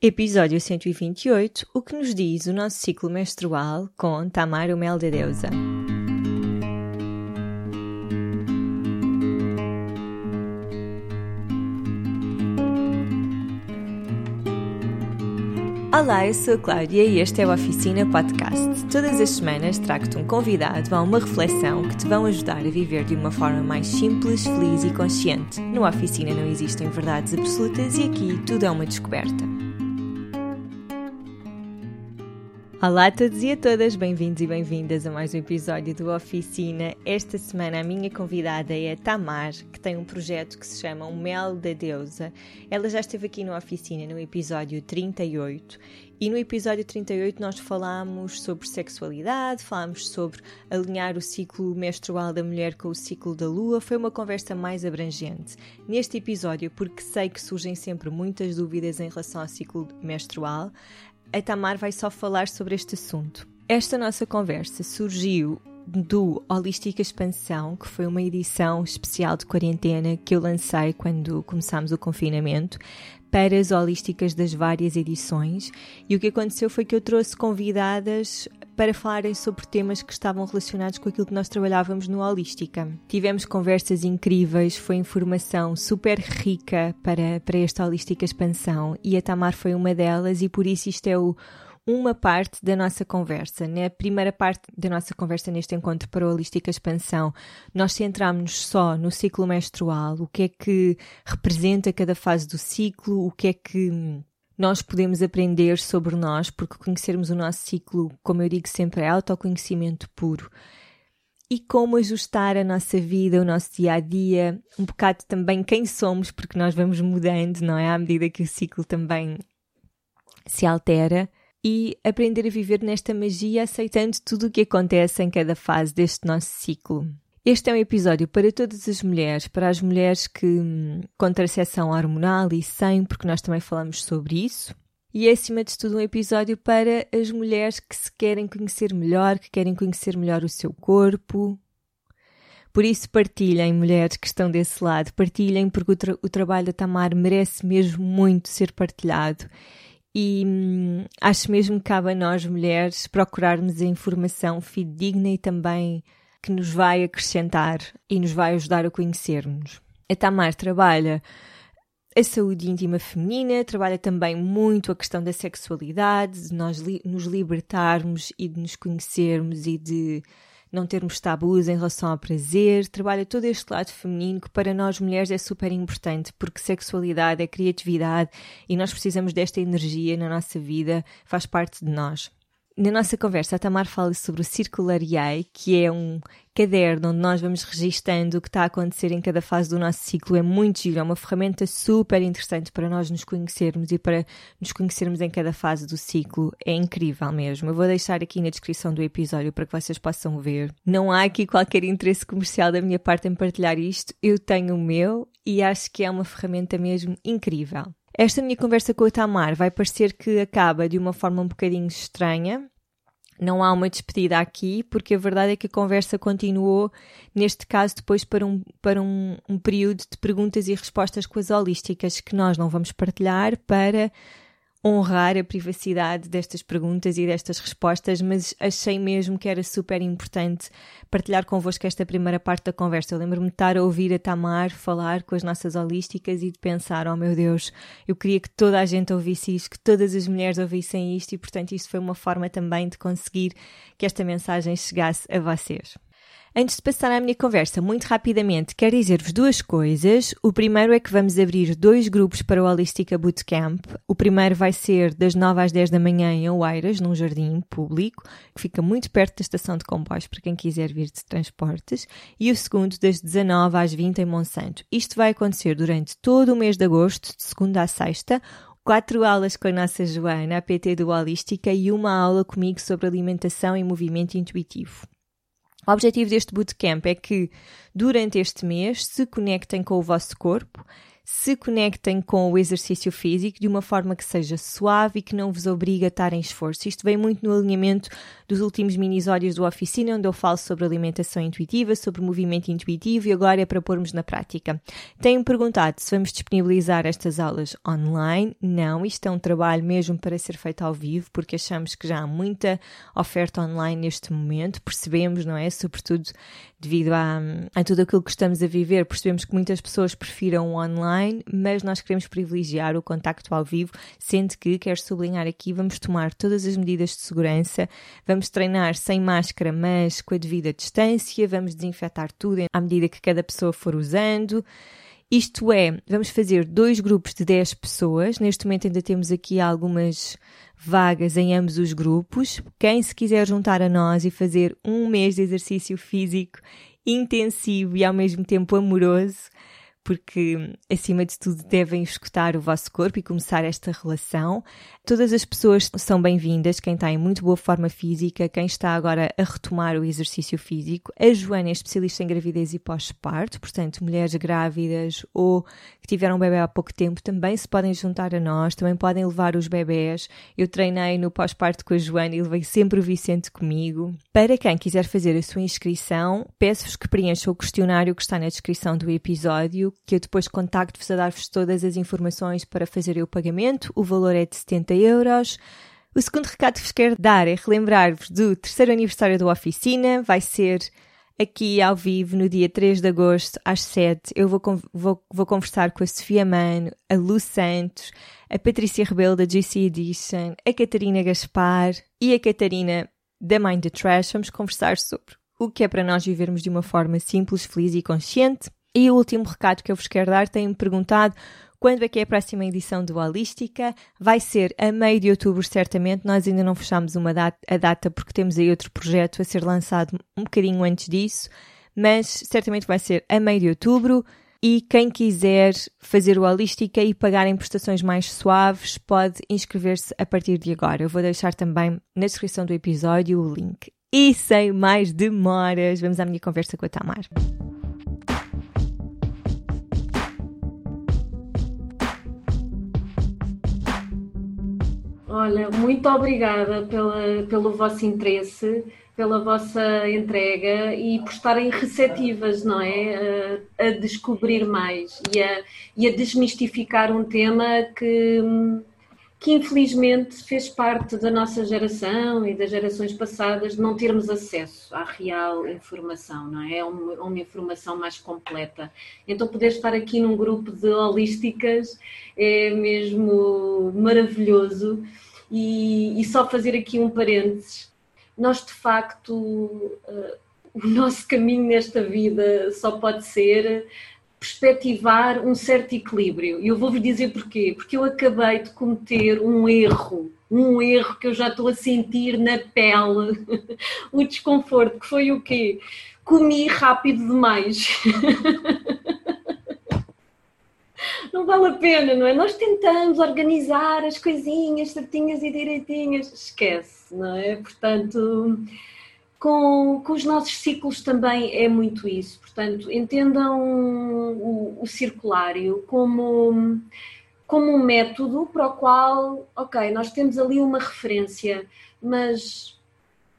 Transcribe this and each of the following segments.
Episódio 128 O que nos diz o nosso ciclo menstrual com Tamar, o Mel da Deusa. Olá, eu sou a Cláudia e este é o Oficina Podcast. Todas as semanas trago-te um convidado a uma reflexão que te vão ajudar a viver de uma forma mais simples, feliz e consciente. No Oficina não existem verdades absolutas e aqui tudo é uma descoberta. Olá a todos e a todas, bem-vindos e bem-vindas a mais um episódio do Oficina. Esta semana a minha convidada é a Tamar, que tem um projeto que se chama O Mel da Deusa. Ela já esteve aqui no Oficina no episódio 38 e no episódio 38 nós falámos sobre sexualidade, falámos sobre alinhar o ciclo menstrual da mulher com o ciclo da lua. Foi uma conversa mais abrangente. Neste episódio, porque sei que surgem sempre muitas dúvidas em relação ao ciclo menstrual, a Tamar vai só falar sobre este assunto. Esta nossa conversa surgiu do Holística Expansão, que foi uma edição especial de quarentena que eu lancei quando começámos o confinamento, para as holísticas das várias edições. E o que aconteceu foi que eu trouxe convidadas para falarem sobre temas que estavam relacionados com aquilo que nós trabalhávamos no Holística. Tivemos conversas incríveis, foi informação super rica para, para esta Holística Expansão e a Tamar foi uma delas, e por isso isto é o uma parte da nossa conversa. Na primeira parte da nossa conversa neste encontro para a Holística Expansão, nós centramos-nos só no ciclo menstrual, o que é que representa cada fase do ciclo, o que é que nós podemos aprender sobre nós, porque conhecermos o nosso ciclo, como eu digo sempre, é autoconhecimento puro. E como ajustar a nossa vida, o nosso dia a dia, um bocado também quem somos, porque nós vamos mudando, não é? À medida que o ciclo também se altera e aprender a viver nesta magia aceitando tudo o que acontece em cada fase deste nosso ciclo. Este é um episódio para todas as mulheres, para as mulheres que hum, contracepção hormonal e sem, porque nós também falamos sobre isso. E é acima de tudo um episódio para as mulheres que se querem conhecer melhor, que querem conhecer melhor o seu corpo. Por isso partilhem, mulheres que estão desse lado, partilhem porque o, tra o trabalho da Tamar merece mesmo muito ser partilhado e hum, acho mesmo que cabe a nós, mulheres, procurarmos a informação fidedigna e também que nos vai acrescentar e nos vai ajudar a conhecermos. A Tamar trabalha a saúde íntima feminina, trabalha também muito a questão da sexualidade, de nós li nos libertarmos e de nos conhecermos e de não termos tabus em relação ao prazer, trabalha todo este lado feminino que para nós mulheres é super importante, porque sexualidade é criatividade e nós precisamos desta energia na nossa vida, faz parte de nós. Na nossa conversa, a Tamar fala sobre o Circulariai, que é um caderno onde nós vamos registando o que está a acontecer em cada fase do nosso ciclo. É muito giro, é uma ferramenta super interessante para nós nos conhecermos e para nos conhecermos em cada fase do ciclo. É incrível mesmo. Eu vou deixar aqui na descrição do episódio para que vocês possam ver. Não há aqui qualquer interesse comercial da minha parte em partilhar isto. Eu tenho o meu e acho que é uma ferramenta mesmo incrível. Esta minha conversa com a Tamar vai parecer que acaba de uma forma um bocadinho estranha. Não há uma despedida aqui, porque a verdade é que a conversa continuou, neste caso, depois para um, para um, um período de perguntas e respostas com as holísticas que nós não vamos partilhar para honrar a privacidade destas perguntas e destas respostas, mas achei mesmo que era super importante partilhar convosco esta primeira parte da conversa. Eu lembro-me de estar a ouvir a Tamar falar com as nossas holísticas e de pensar, oh meu Deus, eu queria que toda a gente ouvisse isto, que todas as mulheres ouvissem isto e, portanto, isso foi uma forma também de conseguir que esta mensagem chegasse a vocês. Antes de passar à minha conversa, muito rapidamente, quero dizer-vos duas coisas. O primeiro é que vamos abrir dois grupos para o Holistica Bootcamp. O primeiro vai ser das 9 às 10 da manhã em Oeiras, num jardim público, que fica muito perto da estação de comboios para quem quiser vir de transportes. E o segundo das 19 às 20 em Monsanto. Isto vai acontecer durante todo o mês de agosto, de segunda a sexta, quatro aulas com a nossa Joana, a PT do Holística, e uma aula comigo sobre alimentação e movimento intuitivo. O objetivo deste bootcamp é que, durante este mês, se conectem com o vosso corpo, se conectem com o exercício físico de uma forma que seja suave e que não vos obrigue a estar em esforço. Isto vem muito no alinhamento dos últimos minisódios do Oficina, onde eu falo sobre alimentação intuitiva, sobre movimento intuitivo e agora é para pormos na prática. Tenho perguntado se vamos disponibilizar estas aulas online. Não, isto é um trabalho mesmo para ser feito ao vivo, porque achamos que já há muita oferta online neste momento, percebemos, não é? Sobretudo devido a, a tudo aquilo que estamos a viver, percebemos que muitas pessoas prefiram o online, mas nós queremos privilegiar o contacto ao vivo, sendo que, quero sublinhar aqui, vamos tomar todas as medidas de segurança, vamos treinar sem máscara, mas com a devida distância, vamos desinfetar tudo à medida que cada pessoa for usando. Isto é, vamos fazer dois grupos de 10 pessoas. Neste momento ainda temos aqui algumas vagas em ambos os grupos. Quem se quiser juntar a nós e fazer um mês de exercício físico intensivo e ao mesmo tempo amoroso, porque acima de tudo devem escutar o vosso corpo e começar esta relação. Todas as pessoas são bem-vindas, quem está em muito boa forma física, quem está agora a retomar o exercício físico. A Joana é especialista em gravidez e pós-parto, portanto, mulheres grávidas ou que tiveram um bebê há pouco tempo também se podem juntar a nós, também podem levar os bebés. Eu treinei no pós-parto com a Joana e levei sempre o Vicente comigo. Para quem quiser fazer a sua inscrição, peço-vos que preencham o questionário que está na descrição do episódio que eu depois contacto-vos a dar-vos todas as informações para fazer o pagamento. O valor é de 70 euros. O segundo recado que vos quero dar é relembrar-vos do terceiro aniversário da oficina. Vai ser aqui ao vivo no dia 3 de agosto às 7. Eu vou, vou, vou conversar com a Sofia Mano, a Lu Santos, a Patrícia Rebelo da GC Edition, a Catarina Gaspar e a Catarina da Mind the Trash. Vamos conversar sobre o que é para nós vivermos de uma forma simples, feliz e consciente. E o último recado que eu vos quero dar, têm-me perguntado quando é que é a próxima edição do Holística? Vai ser a meio de outubro, certamente. Nós ainda não fechamos uma data, a data porque temos aí outro projeto a ser lançado um bocadinho antes disso, mas certamente vai ser a meio de outubro. E quem quiser fazer o Holística e pagar em prestações mais suaves, pode inscrever-se a partir de agora. Eu vou deixar também na descrição do episódio o link. E sem mais demoras, vamos à minha conversa com a Tamar. Olha, muito obrigada pela, pelo vosso interesse, pela vossa entrega e por estarem receptivas, não é? A, a descobrir mais e a, e a desmistificar um tema que, que infelizmente fez parte da nossa geração e das gerações passadas de não termos acesso à real informação, não é? Uma, uma informação mais completa. Então, poder estar aqui num grupo de holísticas é mesmo maravilhoso. E, e só fazer aqui um parênteses, nós de facto, uh, o nosso caminho nesta vida só pode ser perspectivar um certo equilíbrio. E eu vou-vos dizer porquê. Porque eu acabei de cometer um erro, um erro que eu já estou a sentir na pele, o desconforto, que foi o quê? Comi rápido demais. não vale a pena, não é? Nós tentamos organizar as coisinhas certinhas e direitinhas, esquece, não é? Portanto, com, com os nossos ciclos também é muito isso. Portanto, entendam o, o circulário como, como um método para o qual, ok, nós temos ali uma referência, mas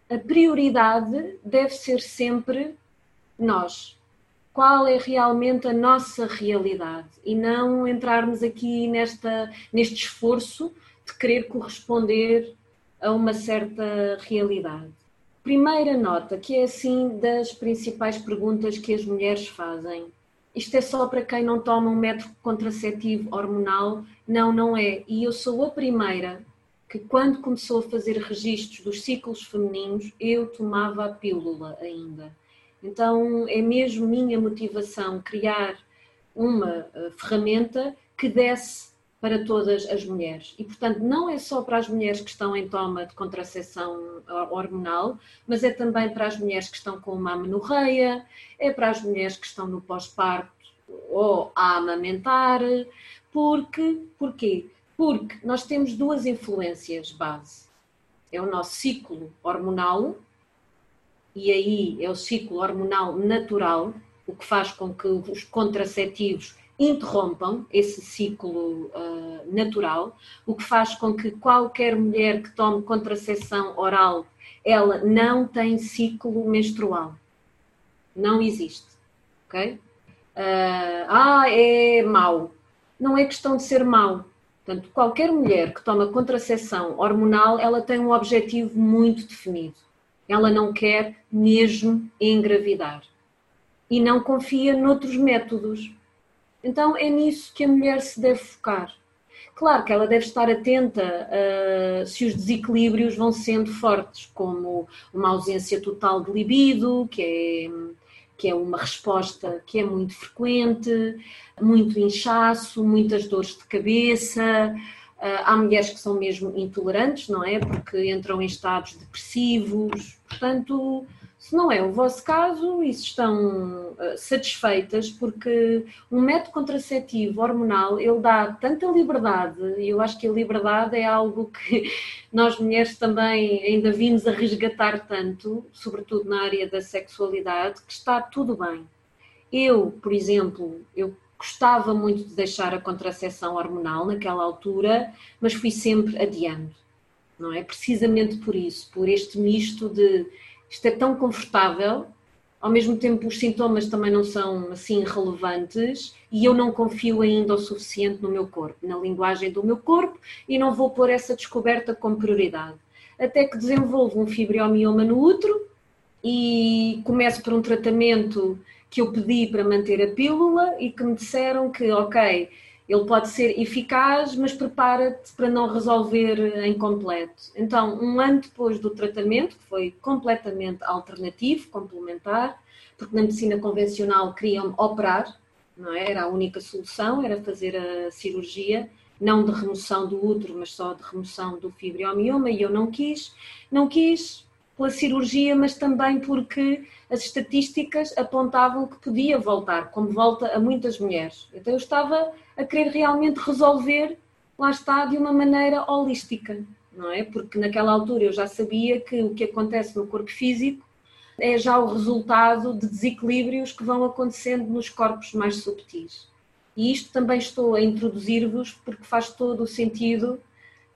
a prioridade deve ser sempre nós, qual é realmente a nossa realidade e não entrarmos aqui nesta, neste esforço de querer corresponder a uma certa realidade. Primeira nota, que é assim das principais perguntas que as mulheres fazem. Isto é só para quem não toma um método contraceptivo hormonal? Não, não é. E eu sou a primeira que, quando começou a fazer registros dos ciclos femininos, eu tomava a pílula ainda então é mesmo minha motivação criar uma uh, ferramenta que desse para todas as mulheres. E, portanto, não é só para as mulheres que estão em toma de contracepção hormonal, mas é também para as mulheres que estão com uma amenorreia, é para as mulheres que estão no pós-parto ou a amamentar. Porque, porquê? Porque nós temos duas influências base. É o nosso ciclo hormonal, e aí é o ciclo hormonal natural, o que faz com que os contraceptivos interrompam esse ciclo uh, natural, o que faz com que qualquer mulher que tome contracepção oral, ela não tem ciclo menstrual. Não existe, ok? Uh, ah, é mau. Não é questão de ser mau. Portanto, qualquer mulher que toma contracepção hormonal, ela tem um objetivo muito definido. Ela não quer mesmo engravidar. E não confia noutros métodos então é nisso que a mulher se deve focar. Claro que ela deve estar atenta uh, se os desequilíbrios vão sendo fortes, como uma ausência total de libido, que é, que é uma resposta que é muito frequente, muito inchaço, muitas dores de cabeça. Uh, há mulheres que são mesmo intolerantes, não é? Porque entram em estados depressivos. Portanto, se não é o vosso caso e se estão uh, satisfeitas, porque um método contraceptivo hormonal ele dá tanta liberdade, e eu acho que a liberdade é algo que nós mulheres também ainda vimos a resgatar tanto, sobretudo na área da sexualidade, que está tudo bem. Eu, por exemplo, eu gostava muito de deixar a contracepção hormonal naquela altura, mas fui sempre adiando, não é? Precisamente por isso, por este misto de isto é tão confortável, ao mesmo tempo os sintomas também não são assim relevantes e eu não confio ainda o suficiente no meu corpo, na linguagem do meu corpo e não vou pôr essa descoberta como prioridade. Até que desenvolvo um fibromioma no útero e começo por um tratamento que eu pedi para manter a pílula e que me disseram que, ok, ele pode ser eficaz, mas prepara-te para não resolver em completo. Então, um ano depois do tratamento, que foi completamente alternativo, complementar, porque na medicina convencional queriam operar, não é? Era a única solução, era fazer a cirurgia, não de remoção do útero, mas só de remoção do fibromioma, e eu não quis. Não quis pela cirurgia, mas também porque as estatísticas apontavam que podia voltar, como volta a muitas mulheres. Então eu estava a querer realmente resolver, lá está, de uma maneira holística, não é? Porque naquela altura eu já sabia que o que acontece no corpo físico é já o resultado de desequilíbrios que vão acontecendo nos corpos mais subtis. E isto também estou a introduzir-vos porque faz todo o sentido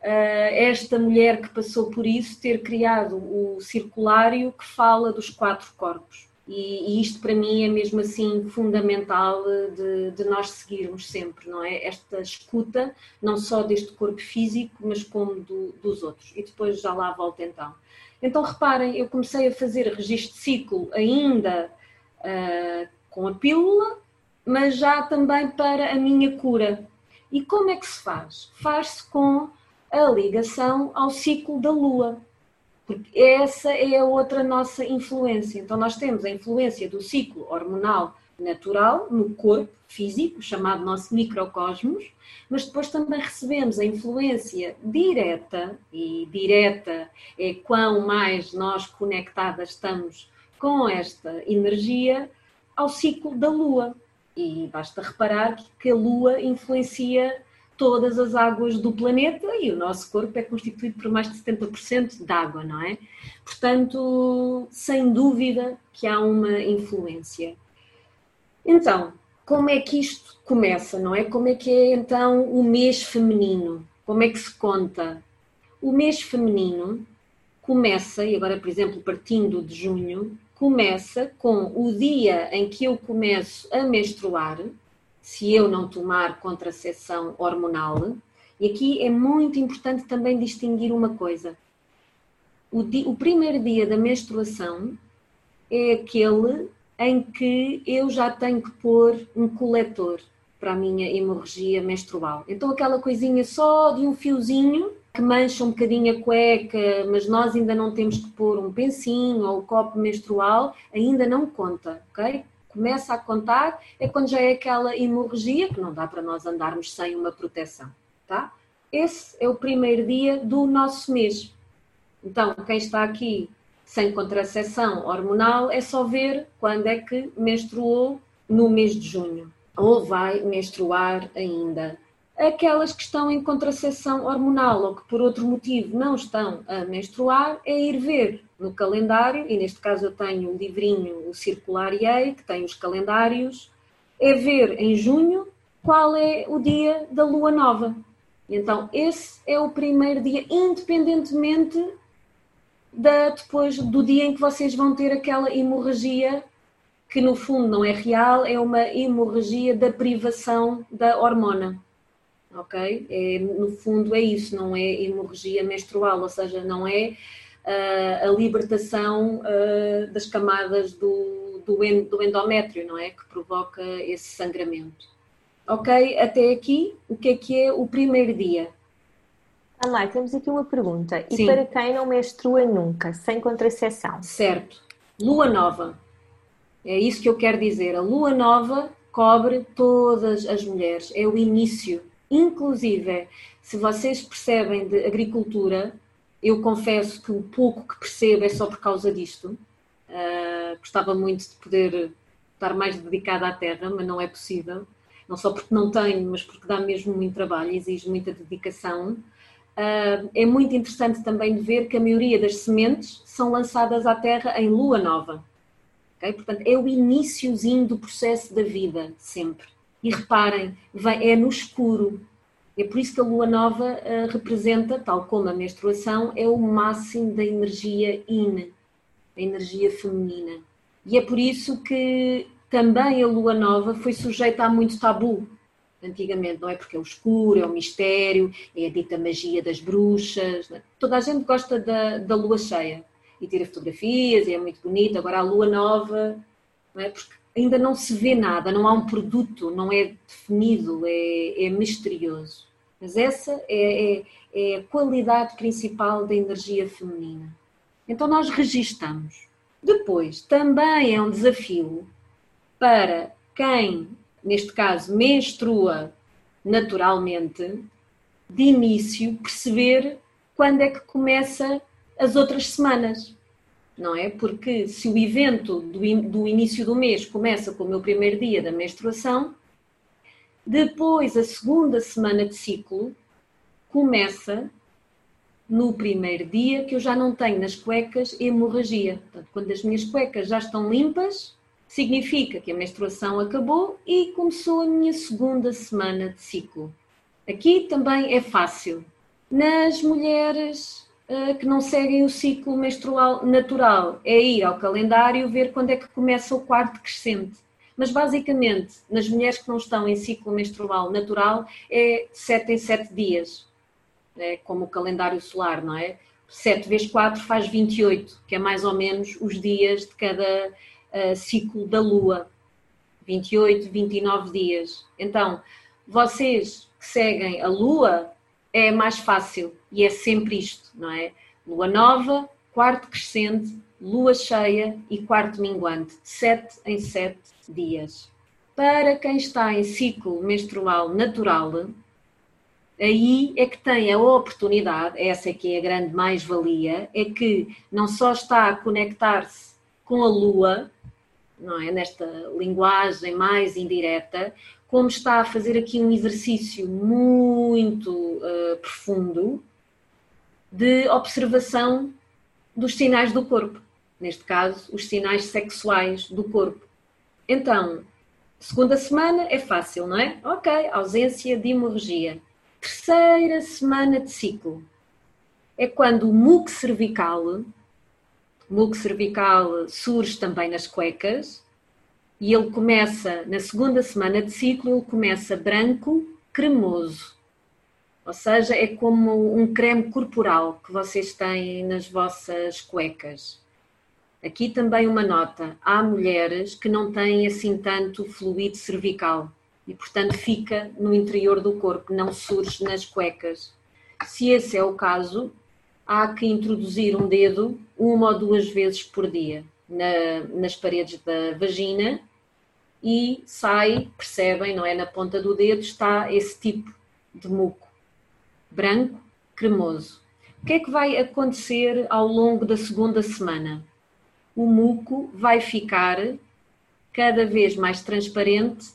esta mulher que passou por isso ter criado o circulário que fala dos quatro corpos. E, e isto para mim é mesmo assim fundamental de, de, nós seguirmos sempre, não é? Esta escuta, não só deste corpo físico, mas como do, dos outros. E depois já lá volto então. Então reparem, eu comecei a fazer registro de ciclo ainda uh, com a pílula, mas já também para a minha cura. E como é que se faz? Faz-se com a ligação ao ciclo da Lua. Porque essa é a outra nossa influência. Então, nós temos a influência do ciclo hormonal natural no corpo físico, chamado nosso microcosmos, mas depois também recebemos a influência direta, e direta é quão mais nós conectadas estamos com esta energia, ao ciclo da Lua. E basta reparar que a Lua influencia todas as águas do planeta e o nosso corpo é constituído por mais de 70% de água, não é? Portanto, sem dúvida que há uma influência. Então, como é que isto começa, não é? Como é que é então o mês feminino? Como é que se conta? O mês feminino começa, e agora, por exemplo, partindo de junho, começa com o dia em que eu começo a menstruar, se eu não tomar contracepção hormonal. E aqui é muito importante também distinguir uma coisa. O, o primeiro dia da menstruação é aquele em que eu já tenho que pôr um coletor para a minha hemorragia menstrual. Então aquela coisinha só de um fiozinho que mancha um bocadinho a cueca, mas nós ainda não temos que pôr um pensinho ou um copo menstrual, ainda não conta, ok? Começa a contar é quando já é aquela hemorragia que não dá para nós andarmos sem uma proteção, tá? Esse é o primeiro dia do nosso mês. Então, quem está aqui sem contracepção hormonal é só ver quando é que menstruou no mês de junho ou vai menstruar ainda. Aquelas que estão em contracepção hormonal ou que por outro motivo não estão a menstruar é ir ver no calendário, e neste caso eu tenho o livrinho, o Circulariei, que tem os calendários, é ver em junho qual é o dia da lua nova. Então, esse é o primeiro dia, independentemente da, depois do dia em que vocês vão ter aquela hemorragia, que no fundo não é real, é uma hemorragia da privação da hormona. Ok? É, no fundo é isso, não é hemorragia menstrual, ou seja, não é a libertação das camadas do, do, do endométrio, não é? Que provoca esse sangramento. Ok? Até aqui, o que é que é o primeiro dia? Amai, temos aqui uma pergunta. E Sim. para quem não menstrua nunca, sem contracepção? Certo. Lua nova. É isso que eu quero dizer. A lua nova cobre todas as mulheres. É o início. Inclusive, se vocês percebem de agricultura, eu confesso que o pouco que percebo é só por causa disto. Uh, gostava muito de poder estar mais dedicada à terra, mas não é possível. Não só porque não tenho, mas porque dá mesmo muito trabalho, exige muita dedicação. Uh, é muito interessante também de ver que a maioria das sementes são lançadas à terra em lua nova. Okay? Portanto, é o iníciozinho do processo da vida, sempre. E reparem, é no escuro, é por isso que a lua nova uh, representa, tal como a menstruação, é o máximo da energia yin, a energia feminina. E é por isso que também a lua nova foi sujeita a muito tabu antigamente, não é? Porque é o escuro, é o mistério, é a dita magia das bruxas. É? Toda a gente gosta da, da lua cheia e tira fotografias e é muito bonito. Agora a lua nova, não é? Porque ainda não se vê nada, não há um produto, não é definido, é, é misterioso. Mas essa é, é, é, a qualidade principal da energia feminina. Então nós registamos. Depois, também é um desafio para quem, neste caso, menstrua naturalmente, de início, perceber quando é que começa as outras semanas não é? Porque se o evento do, do início do mês começa com o meu primeiro dia da menstruação, depois a segunda semana de ciclo começa no primeiro dia que eu já não tenho nas cuecas hemorragia. Portanto, quando as minhas cuecas já estão limpas, significa que a menstruação acabou e começou a minha segunda semana de ciclo. Aqui também é fácil. Nas mulheres que não seguem o ciclo menstrual natural. É ir ao calendário ver quando é que começa o quarto crescente. Mas basicamente, nas mulheres que não estão em ciclo menstrual natural, é 7 em 7 dias. É como o calendário solar, não é? 7 vezes 4 faz 28, que é mais ou menos os dias de cada uh, ciclo da Lua. 28, 29 dias. Então, vocês que seguem a Lua, é mais fácil e é sempre isto, não é? Lua nova, quarto crescente, lua cheia e quarto minguante, sete em sete dias. Para quem está em ciclo menstrual natural, aí é que tem a oportunidade, essa é que é a grande mais-valia, é que não só está a conectar-se com a lua, não é? Nesta linguagem mais indireta, como está a fazer aqui um exercício muito uh, profundo de observação dos sinais do corpo, neste caso, os sinais sexuais do corpo. Então, segunda semana é fácil, não é? Ok, ausência de hemorragia. Terceira semana de ciclo é quando o muco cervical, muco cervical surge também nas cuecas, e ele começa, na segunda semana de ciclo, ele começa branco, cremoso. Ou seja, é como um creme corporal que vocês têm nas vossas cuecas. Aqui também uma nota: há mulheres que não têm assim tanto fluido cervical e, portanto, fica no interior do corpo, não surge nas cuecas. Se esse é o caso, há que introduzir um dedo uma ou duas vezes por dia na, nas paredes da vagina e sai, percebem, não é? Na ponta do dedo está esse tipo de muco, branco, cremoso. O que é que vai acontecer ao longo da segunda semana? O muco vai ficar cada vez mais transparente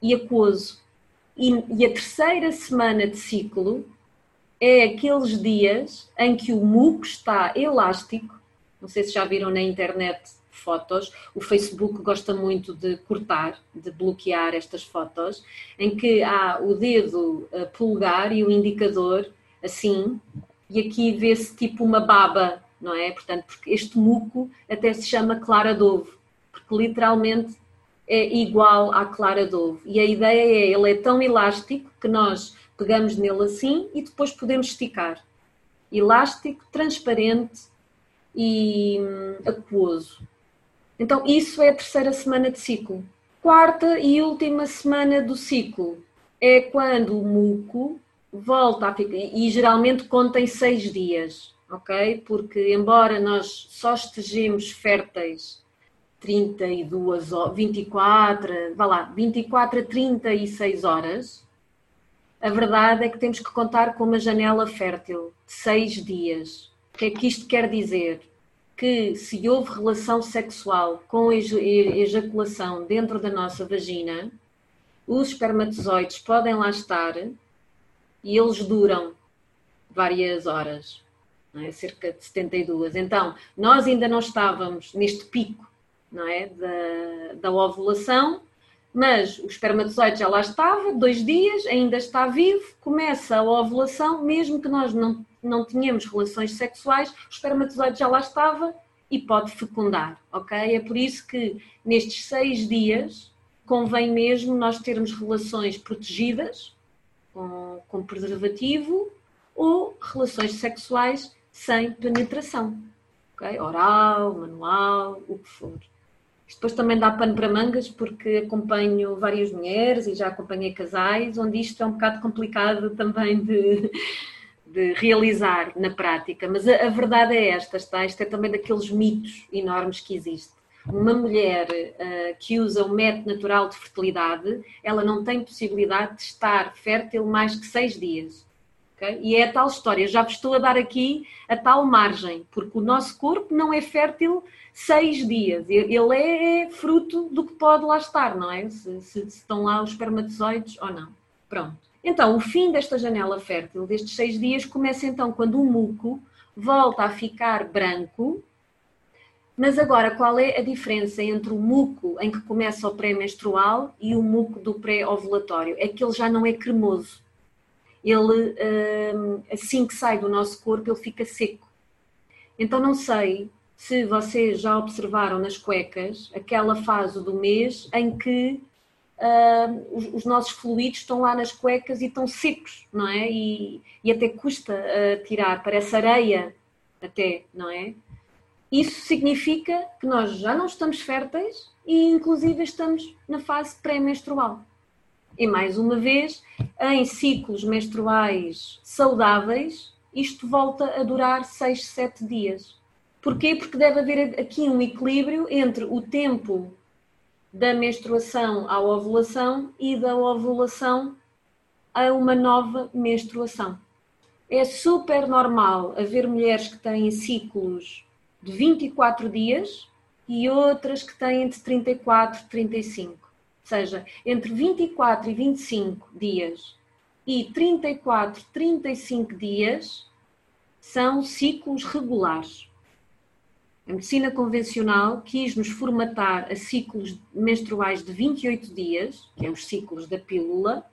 e aquoso. E, e a terceira semana de ciclo é aqueles dias em que o muco está elástico. Não sei se já viram na internet fotos. O Facebook gosta muito de cortar, de bloquear estas fotos, em que há o dedo uh, polegar e o indicador assim, e aqui vê-se tipo uma baba, não é? Portanto, porque este muco até se chama clara de ovo, porque literalmente é igual à clara de ovo. E a ideia é, ele é tão elástico que nós pegamos nele assim e depois podemos esticar. Elástico, transparente e hum, aquoso. Então, isso é a terceira semana de ciclo. Quarta e última semana do ciclo é quando o muco volta a ficar, e geralmente contém seis dias, ok? Porque, embora nós só estejamos férteis 32 24, vá lá, 24 a 36 horas, a verdade é que temos que contar com uma janela fértil de seis dias. O que é que isto quer dizer? Que se houve relação sexual com ejaculação dentro da nossa vagina, os espermatozoides podem lá estar e eles duram várias horas, é? cerca de 72. Então, nós ainda não estávamos neste pico é? da, da ovulação, mas o espermatozoide já lá estava, dois dias, ainda está vivo, começa a ovulação, mesmo que nós não, não tenhamos relações sexuais, o espermatozoide já lá estava e pode fecundar, ok? É por isso que nestes seis dias convém mesmo nós termos relações protegidas, com, com preservativo ou relações sexuais sem penetração. Okay? Oral, manual, o que for. Isto depois também dá pano para mangas, porque acompanho várias mulheres e já acompanhei casais, onde isto é um bocado complicado também de, de realizar na prática. Mas a, a, verdade é esta, está? Isto é também daqueles mitos enormes que existem uma mulher uh, que usa o método natural de fertilidade, ela não tem possibilidade de estar fértil mais que seis dias. Okay? E é a tal história, já vos estou a dar aqui a tal margem, porque o nosso corpo não é fértil seis dias, ele é fruto do que pode lá estar, não é? Se, se, se estão lá os espermatozoides ou não. Pronto. Então, o fim desta janela fértil, destes seis dias, começa então quando o muco volta a ficar branco, mas agora, qual é a diferença entre o muco em que começa o pré-menstrual e o muco do pré-ovulatório? É que ele já não é cremoso. Ele, hum, assim que sai do nosso corpo, ele fica seco. Então, não sei se vocês já observaram nas cuecas aquela fase do mês em que uh, os, os, nossos fluidos estão lá nas cuecas e estão secos, não é? E, e até custa uh, tirar, parece areia até, não é? Isso significa que nós já não estamos férteis e, inclusive, estamos na fase pré-menstrual. E mais uma vez, em ciclos menstruais saudáveis, isto volta a durar 6, 7 dias. Porquê? Porque deve haver aqui um equilíbrio entre o tempo da menstruação à ovulação e da ovulação a uma nova menstruação. É super normal haver mulheres que têm ciclos de 24 dias e outras que têm entre 34 e 35. Ou seja, entre 24 e 25 dias e 34, 35 dias são ciclos regulares. A medicina convencional quis nos formatar a ciclos menstruais de 28 dias, que é os ciclos da pílula.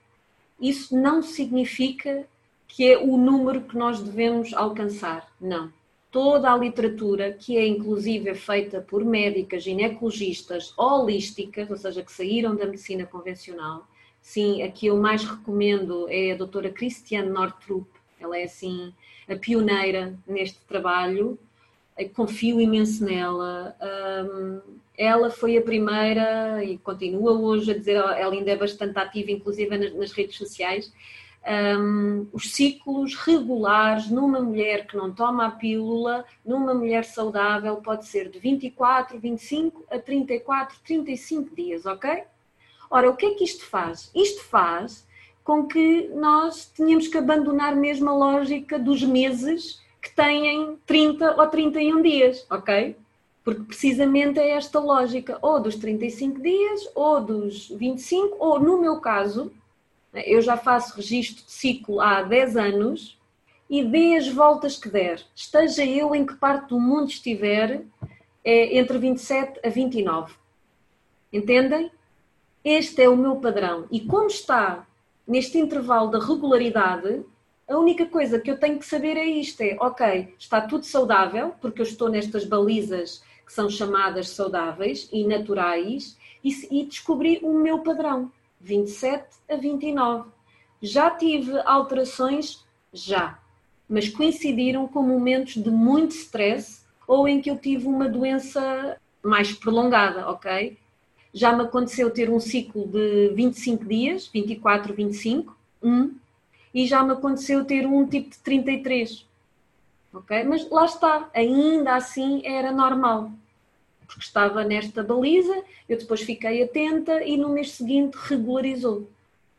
Isso não significa que é o número que nós devemos alcançar. Não toda a literatura, que é inclusive feita por médicas, ginecologistas holísticas, ou seja, que saíram da medicina convencional. Sim, aqui eu mais recomendo é a doutora Christiane Nortrup, ela é assim a pioneira neste trabalho, confio imenso nela. Ela foi a primeira e continua hoje a dizer, ela ainda é bastante ativa, inclusive nas, redes sociais, os ciclos regulares numa mulher que não toma a pílula, numa mulher saudável, pode ser de 24, 25 a 34, 35 dias, ok? Ora, o que é que isto faz? Isto faz com que nós tenhamos que abandonar mesmo a lógica dos meses que têm 30 ou 31 dias, ok? Porque precisamente é esta lógica, ou dos 35 dias, ou dos 25, ou no meu caso, eu já faço registro de ciclo há 10 anos e dê as voltas que der. Esteja eu em que parte do mundo estiver, é entre 27 a 29. Entendem? Este é o meu padrão. E como está neste intervalo da regularidade, a única coisa que eu tenho que saber é isto: é ok, está tudo saudável, porque eu estou nestas balizas que são chamadas saudáveis e naturais, e, e descobri o meu padrão, 27 a 29. Já tive alterações? Já. Mas coincidiram com momentos de muito stress ou em que eu tive uma doença mais prolongada, ok? Já me aconteceu ter um ciclo de 25 dias, 24, 25, um, e já me aconteceu ter um tipo de 33. Ok? Mas lá está, ainda assim era normal. Porque estava nesta baliza, eu depois fiquei atenta e no mês seguinte regularizou.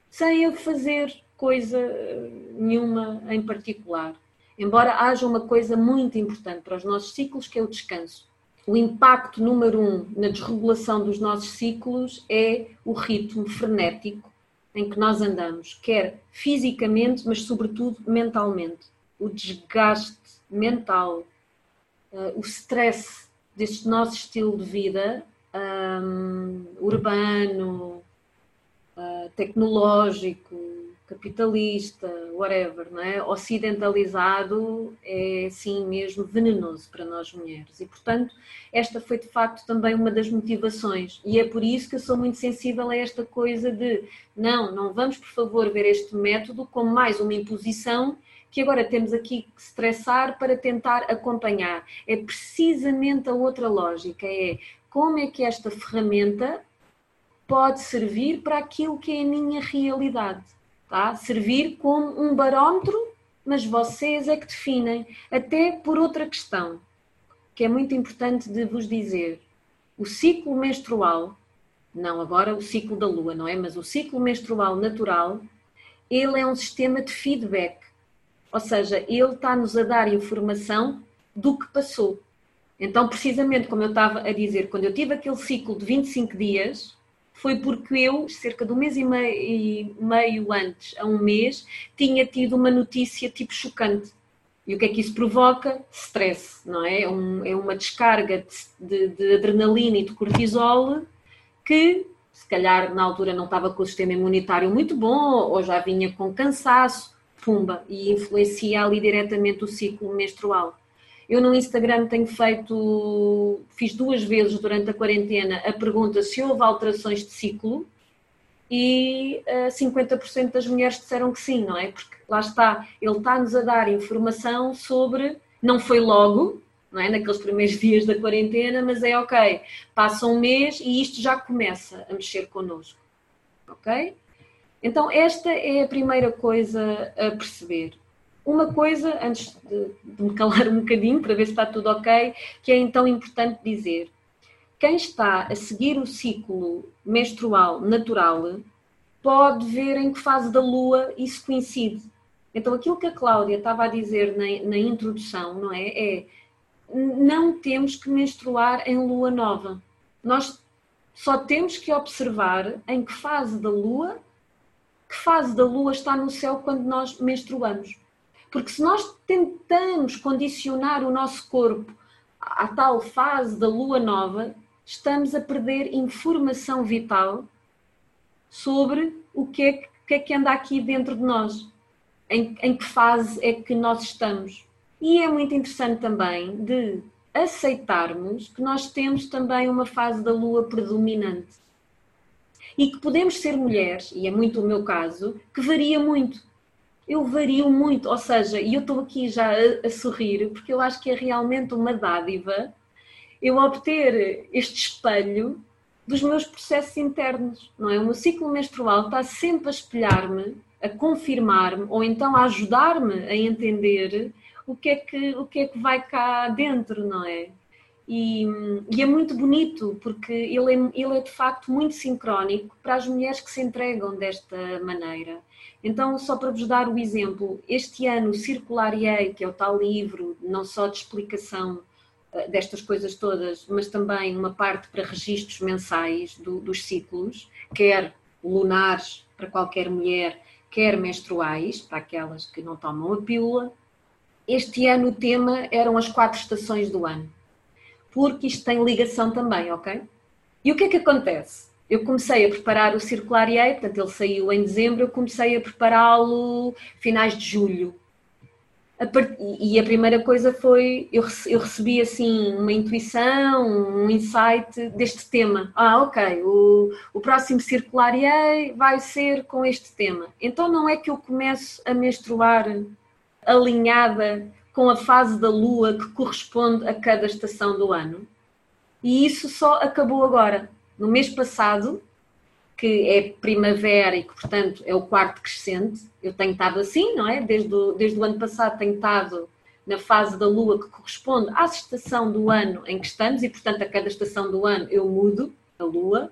Sem eu fazer coisa eh, nenhuma em particular. Embora haja uma coisa muito importante para os nossos ciclos, que é o descanso. O impacto número um na desregulação dos nossos ciclos é o ritmo frenético em que nós andamos, quer fisicamente, mas sobretudo mentalmente. O desgaste mental, uh, o stress deste nosso estilo de vida um, urbano, uh, tecnológico, capitalista, whatever, não é? ocidentalizado, é sim mesmo venenoso para nós mulheres. E, portanto, esta foi de facto também uma das motivações. E é por isso que eu sou muito sensível a esta coisa de não, não vamos, por favor, ver este método como mais uma imposição que agora temos aqui que estressar para tentar acompanhar. É precisamente a outra lógica, é como é que esta ferramenta pode servir para aquilo que é a minha realidade tá? servir como um barómetro, mas vocês é que definem, até por outra questão, que é muito importante de vos dizer. O ciclo menstrual, não agora o ciclo da lua, não é? Mas o ciclo menstrual natural, ele é um sistema de feedback. Ou seja, ele está-nos a dar informação do que passou. Então, precisamente como eu estava a dizer, quando eu tive aquele ciclo de 25 dias, foi porque eu, cerca de um mês e meio, meio antes, a um mês, tinha tido uma notícia tipo chocante. E o que é que isso provoca? Stress, não é? É, um, é uma descarga de, de, adrenalina e de cortisol que, se calhar, na altura não estava com o sistema imunitário muito bom ou já vinha com cansaço, pumba, e influencia ali diretamente o ciclo menstrual. Eu no Instagram tenho feito, fiz duas vezes durante a quarentena a pergunta se houve alterações de ciclo e uh, eh, 50% das mulheres disseram que sim, não é? Porque lá está, ele está-nos a dar informação sobre, não foi logo, não é? Naqueles primeiros dias da quarentena, mas é ok, passa um mês e isto já começa a mexer connosco, ok? Então, esta é a primeira coisa a perceber uma coisa, antes de, de, me calar um bocadinho para ver se está tudo ok, que é então importante dizer: quem está a seguir o ciclo menstrual natural pode ver em que fase da lua isso coincide. Então, aquilo que a Cláudia estava a dizer na, na introdução, não é? É não temos que menstruar em lua nova. Nós só temos que observar em que fase da lua, que fase da lua está no céu quando nós menstruamos. Porque se nós tentamos condicionar o nosso corpo à tal fase da lua nova, estamos a perder informação vital sobre o que é que, é que anda aqui dentro de nós, em, em que fase é que nós estamos. E é muito interessante também de aceitarmos que nós temos também uma fase da lua predominante. E que podemos ser mulheres, e é muito o meu caso, que varia muito eu vario muito, ou seja, e eu estou aqui já a, a, sorrir, porque eu acho que é realmente uma dádiva eu obter este espelho dos meus processos internos, não é? O meu ciclo menstrual está sempre a espelhar-me, a confirmar-me, ou então a ajudar-me a entender o que, é que, o que é que vai cá dentro, não é? E, e, é muito bonito porque ele é, ele é de facto muito sincrónico para as mulheres que se entregam desta maneira. Então, só para vos dar o exemplo, este ano circulariei, que é o tal livro, não só de explicação uh, destas coisas todas, mas também uma parte para registros mensais do, dos ciclos, quer lunares para qualquer mulher, quer menstruais, para aquelas que não tomam a pílula. Este ano o tema eram as quatro estações do ano. porque isto tem ligação também, ok? E o que é que acontece? Eu comecei a preparar o Circular EA, portanto ele saiu em dezembro, eu comecei a prepará-lo finais de julho. E a primeira coisa foi, eu recebi assim uma intuição, um insight deste tema. Ah, ok, o, o próximo Circular EA vai ser com este tema. Então não é que eu começo a menstruar alinhada com a fase da lua que corresponde a cada estação do ano. E isso só acabou agora. No mês passado, que é primavera e que, portanto, é o quarto crescente, eu tenho estado assim, não é? Desde o, desde o ano passado tenho estado na fase da lua que corresponde à estação do ano em que estamos e, portanto, a cada estação do ano eu mudo a lua.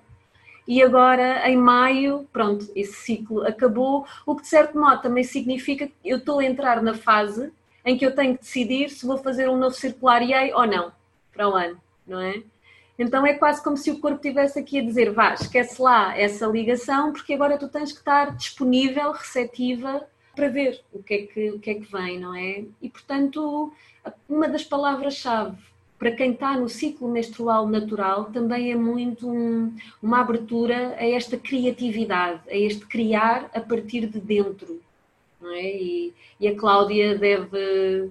E agora, em maio, pronto, esse ciclo acabou, o que de certo modo também significa que eu estou a entrar na fase em que eu tenho que decidir se vou fazer um novo circular EA ou não para o ano, não é? Então é quase como se o corpo estivesse aqui a dizer: vá, esquece lá essa ligação, porque agora tu tens que estar disponível, receptiva para ver o que é que, o que, é que vem, não é? E portanto, uma das palavras-chave para quem está no ciclo menstrual natural também é muito um, uma abertura a esta criatividade, a este criar a partir de dentro, é? E, e a Cláudia deve,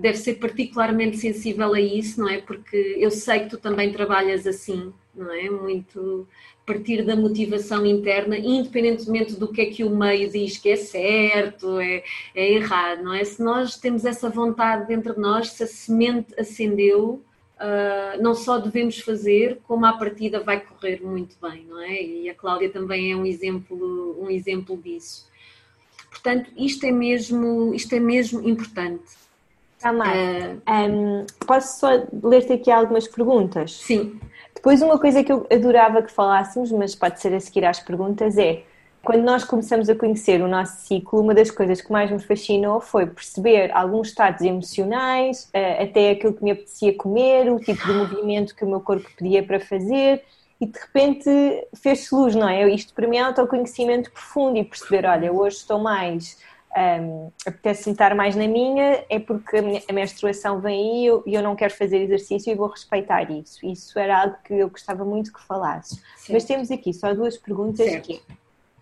deve ser particularmente sensível a isso, não é? Porque eu sei que tu também trabalhas assim, não é? Muito a partir da motivação interna, independentemente do que é que o meio diz que é certo, é, é errado, não é? Se nós temos essa vontade dentro de nós, se a semente acendeu, uh, não só devemos fazer, como a partida vai correr muito bem, não é? E a Cláudia também é um exemplo, um exemplo disso. Portanto, isto é mesmo, isto é mesmo importante. Tamar, uh, ah, um, posso só ler-te aqui algumas perguntas? Sim. Depois, uma coisa que eu adorava que falássemos, mas pode ser a seguir às perguntas, é quando nós começamos a conhecer o nosso ciclo, uma das coisas que mais me fascinou foi perceber alguns estados emocionais, ah, até aquilo que me apetecia comer, o tipo de movimento que o meu corpo pedia para fazer e de repente fez-se luz, não é? Isto para mim é autoconhecimento profundo e perceber, olha, hoje estou mais, um, apetece-me estar mais na minha, é porque a, minha, a menstruação vem aí e eu, eu, não quero fazer exercício e vou respeitar isso. Isso era algo que eu gostava muito que falasses. Mas temos aqui só duas perguntas que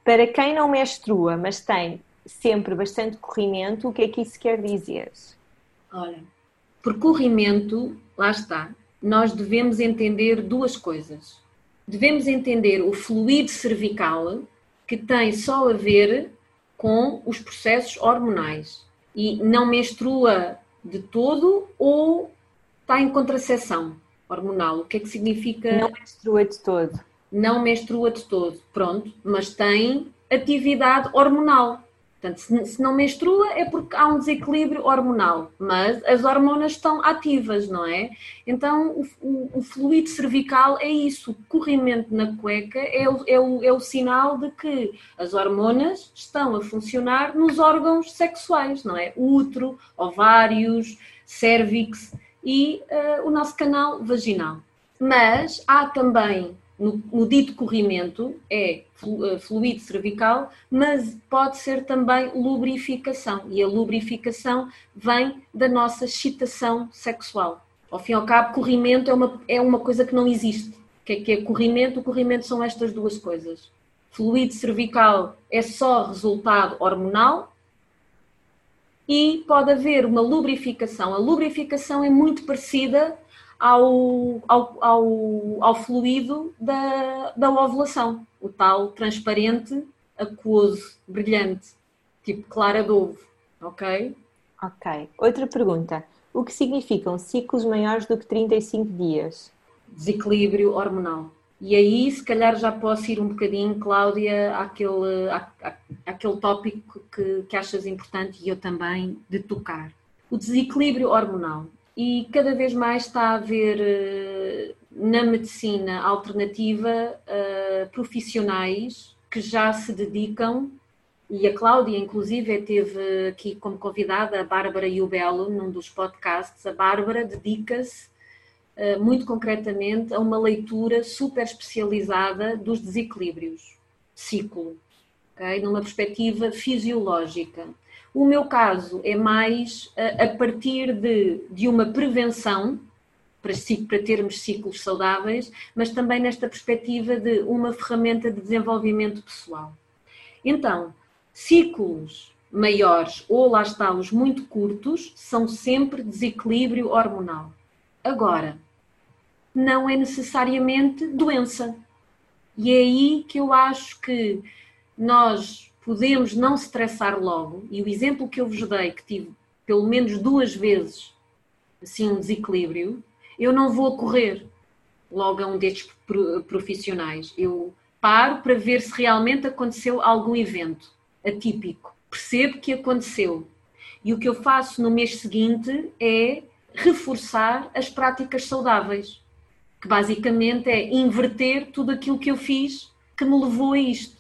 para quem não menstrua, mas tem sempre bastante corrimento, o que é que isso quer dizer? Olha, por corrimento, lá está, nós devemos entender duas coisas devemos entender o fluido cervical que tem só a ver com os processos hormonais e não menstrua de todo ou está em contracepção hormonal. O que é que significa? Não menstrua de todo. Não menstrua de todo, pronto, mas tem atividade hormonal. Portanto, se, não menstrua é porque há um desequilíbrio hormonal, mas as hormonas estão ativas, não é? Então, o, o, o fluido cervical é isso, o corrimento na cueca é o, é, o, é o sinal de que as hormonas estão a funcionar nos órgãos sexuais, não é? Útero, ovários, cérvix e uh, o nosso canal vaginal. Mas há também no, no, dito corrimento é eh, fluido cervical, mas pode ser também lubrificação. E a lubrificação vem da nossa excitação sexual. Ao fim e ao cabo, corrimento é uma, é uma coisa que não existe. O que é que é corrimento? O corrimento são estas duas coisas. Fluido cervical é só resultado hormonal e pode haver uma lubrificação. A lubrificação é muito parecida ao, ao, ao, ao fluido da, da ovulação, o tal transparente, aquoso, brilhante, tipo clara de ovo, ok? Ok. Outra pergunta. O que significam ciclos maiores do que 35 dias? Desequilíbrio hormonal. E aí, se calhar, já posso ir um bocadinho, Cláudia, àquele, à, à, àquele tópico que, que achas importante e eu também de tocar. O desequilíbrio hormonal e cada vez mais está a haver eh, na medicina alternativa eh, profissionais que já se dedicam, e a Cláudia, inclusive, teve aqui como convidada a Bárbara Iubelo num dos podcasts. A Bárbara dedica-se eh, muito concretamente a uma leitura super especializada dos desequilíbrios, ciclo, okay? numa perspectiva fisiológica. O meu caso é mais a, a partir de, de uma prevenção para, para termos ciclos saudáveis, mas também nesta perspectiva de uma ferramenta de desenvolvimento pessoal. Então, ciclos maiores ou lá está os muito curtos são sempre desequilíbrio hormonal. Agora, não é necessariamente doença. E é aí que eu acho que nós podemos não estressar logo, e o exemplo que eu vos dei, que tive pelo menos duas vezes assim um desequilíbrio, eu não vou correr logo a um destes profissionais. Eu paro para ver se realmente aconteceu algum evento atípico. Percebo que aconteceu. E o que eu faço no mês seguinte é reforçar as práticas saudáveis, que basicamente é inverter tudo aquilo que eu fiz que me levou a isto.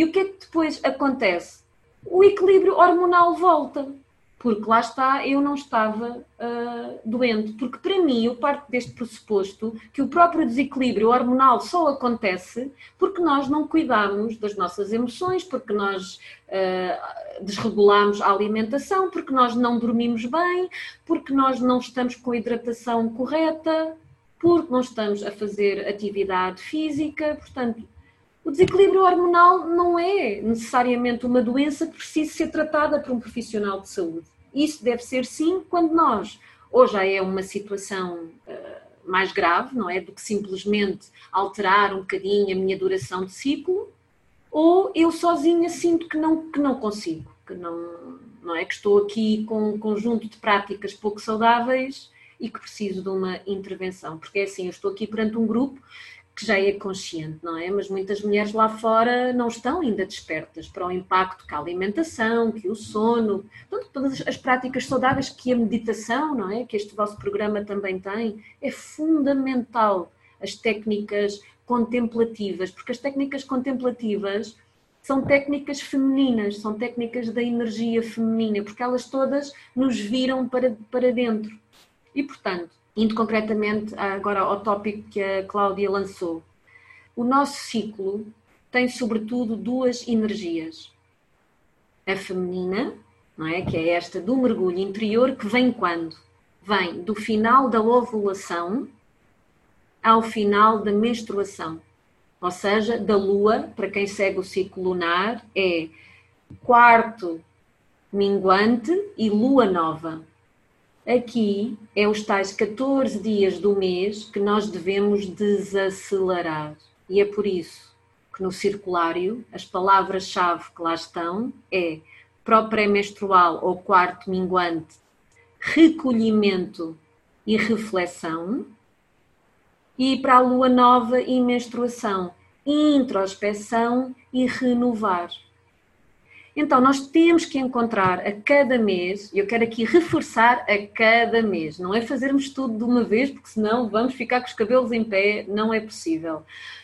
E o que é que depois acontece? O equilíbrio hormonal volta porque lá está, eu não estava uh, doente. Porque para mim, eu parto deste pressuposto que o próprio desequilíbrio hormonal só acontece porque nós não cuidamos das nossas emoções, porque nós uh, desregulamos a alimentação, porque nós não dormimos bem, porque nós não estamos com a hidratação correta, porque não estamos a fazer atividade física. Portanto, o desequilíbrio hormonal não é necessariamente uma doença que precise ser tratada por um profissional de saúde. Isso deve ser sim quando nós, ou já é uma situação uh, mais grave, não é? Do que simplesmente alterar um bocadinho a minha duração de ciclo, ou eu sozinha sinto que não, que não consigo, que não, não é? Que estou aqui com um conjunto de práticas pouco saudáveis e que preciso de uma intervenção, porque é assim, eu estou aqui perante um grupo que já é consciente, não é? Mas muitas mulheres lá fora não estão ainda despertas para o impacto que a alimentação, que o sono, todas as práticas saudáveis que a meditação, não é? Que este vosso programa também tem, é fundamental as técnicas contemplativas, porque as técnicas contemplativas são técnicas femininas, são técnicas da energia feminina, porque elas todas nos viram para, para dentro. E, portanto, indo concretamente agora ao tópico que a Cláudia lançou. O nosso ciclo tem sobretudo duas energias. A feminina, não é? que é esta do mergulho interior, que vem quando? Vem do final da ovulação ao final da menstruação. Ou seja, da lua, para quem segue o ciclo lunar, é quarto minguante e lua nova. Aqui é os tais 14 dias do mês que nós devemos desacelerar. E é por isso que no circulário as palavras-chave que lá estão é para o pré-menstrual ou quarto minguante, recolhimento e reflexão, e para a lua nova e menstruação, introspeção e renovar. Então, nós temos que encontrar a cada mês, e eu quero aqui reforçar a cada mês, não é fazermos tudo de uma vez, porque senão vamos ficar com os cabelos em pé, não é possível.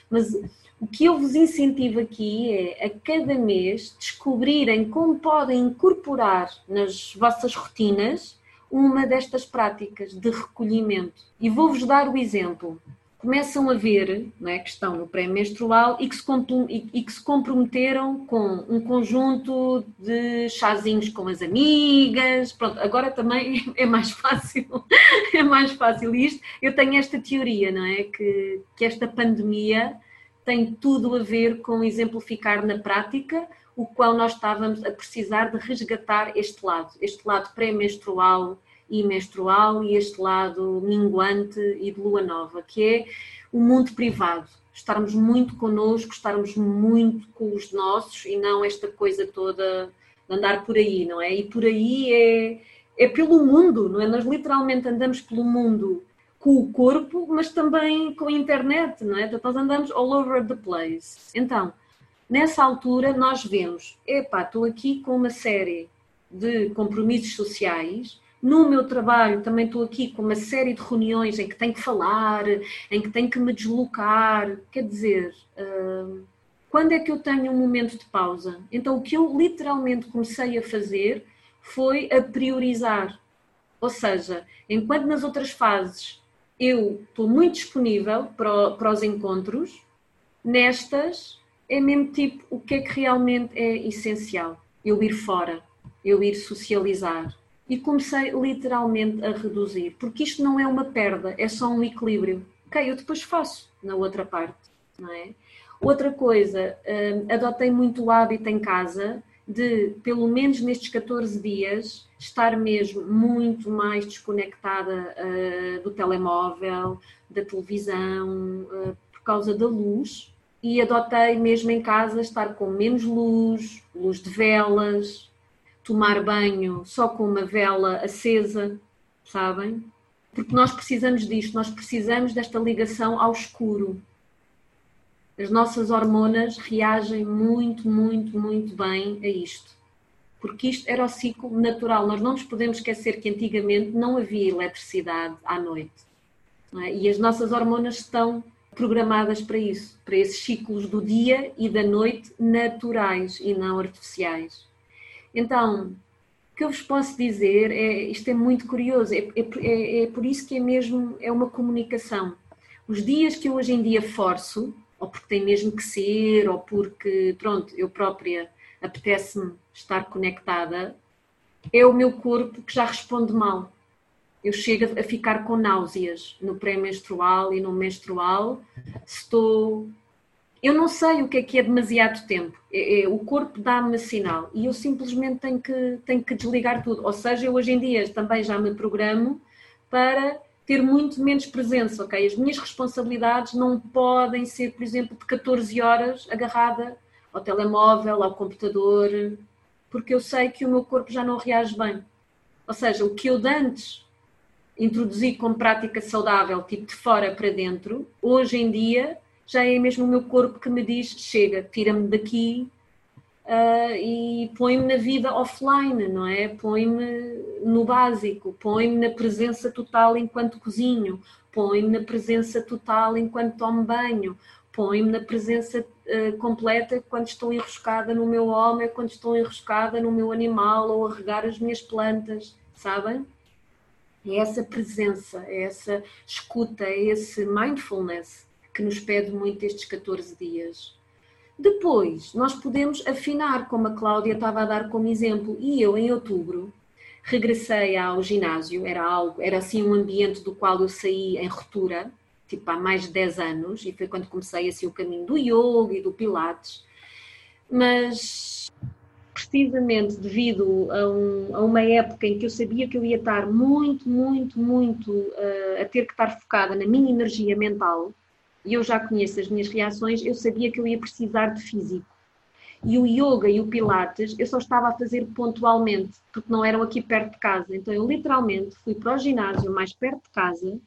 Mas o que eu vos incentivo aqui é a cada mês descobrirem como podem incorporar nas vossas rotinas uma destas práticas de recolhimento. E vou-vos dar o exemplo começam a ver não é, que estão no pré-menstrual e, e que se comprometeram com um conjunto de chazinhos com as amigas. Pronto, agora também é mais fácil, é mais fácil isto. Eu tenho esta teoria, não é? Que, que esta pandemia tem tudo a ver com exemplificar na prática o qual nós estávamos a precisar de resgatar este lado, este lado pré-menstrual e menstrual e este lado minguante e de lua nova, que é o mundo privado. Estarmos muito connosco, estarmos muito com os nossos e não esta coisa toda de andar por aí, não é? E por aí é, é pelo mundo, não é? Nós literalmente andamos pelo mundo com o corpo, mas também com a internet, não é? Então, nós andamos all over the place. Então, nessa altura, nós vemos: epá, estou aqui com uma série de compromissos sociais no meu trabalho também estou aqui com uma série de reuniões em que tenho que falar, em que tenho que me deslocar. Quer dizer, uh, quando é que eu tenho um momento de pausa? Então, o que eu literalmente comecei a fazer foi a priorizar. Ou seja, enquanto nas outras fases eu estou muito disponível para os encontros, nestas é mesmo tipo o que é que realmente é essencial. Eu ir fora, eu ir socializar, e comecei literalmente a reduzir, porque isto não é uma perda, é só um equilíbrio. Ok, eu depois faço na outra parte, não é? Outra coisa, hum, adotei muito o hábito em casa de, pelo menos nestes 14 dias, estar mesmo muito mais desconectada uh, do telemóvel, da televisão, uh, por causa da luz, e adotei mesmo em casa estar com menos luz, luz de velas, tomar banho só com uma vela acesa, sabem? Porque nós precisamos disto, nós precisamos desta ligação ao escuro. As nossas hormonas reagem muito, muito, muito bem a isto. Porque isto era o ciclo natural. Nós não nos podemos esquecer que antigamente não havia eletricidade à noite. É? E as nossas hormonas estão programadas para isso, para esses ciclos do dia e da noite naturais e não artificiais. Então, o que eu vos posso dizer é, isto é muito curioso, é, é, é, é por isso que é mesmo, é uma comunicação. Os dias que eu hoje em dia forço, ou porque tem mesmo que ser, ou porque, pronto, eu própria apetece-me estar conectada, é o meu corpo que já responde mal eu chego a ficar com náuseas no pré-menstrual e no menstrual. Estou. Eu não sei o que é que é demasiado tempo. É, é, o corpo dá-me sinal e eu simplesmente tenho que, tenho que desligar tudo. Ou seja, eu hoje em dia também já me programo para ter muito menos presença, ok? As minhas responsabilidades não podem ser, por exemplo, de 14 horas agarrada ao telemóvel, ao computador, porque eu sei que o meu corpo já não reage bem. Ou seja, o que eu de antes introduzir como prática saudável, tipo de fora para dentro, hoje em dia já é mesmo o meu corpo que me diz: chega, tira-me daqui uh, e põe-me na vida offline, não é? Põe-me no básico, põe-me na presença total enquanto cozinho, põe-me na presença total enquanto tomo banho, põe-me na presença uh, completa quando estou enroscada no meu homem, quando estou enroscada no meu animal ou a regar as minhas plantas, sabem? É essa presença, é essa escuta, é esse mindfulness que nos pede muito estes 14 dias. Depois, nós podemos afinar, como a Cláudia estava a dar como exemplo, e eu em outubro regressei ao ginásio, era algo, era assim um ambiente do qual eu saí em ruptura, tipo há mais de 10 anos, e foi quando comecei assim o caminho do yoga e do pilates. Mas precisamente devido a, um, a, uma época em que eu sabia que eu ia estar muito, muito, muito uh, a ter que estar focada na minha energia mental, e eu já conheço as minhas reações, eu sabia que eu ia precisar de físico. E o yoga e o pilates eu só estava a fazer pontualmente, porque não eram aqui perto de casa. Então eu literalmente fui para o ginásio mais perto de casa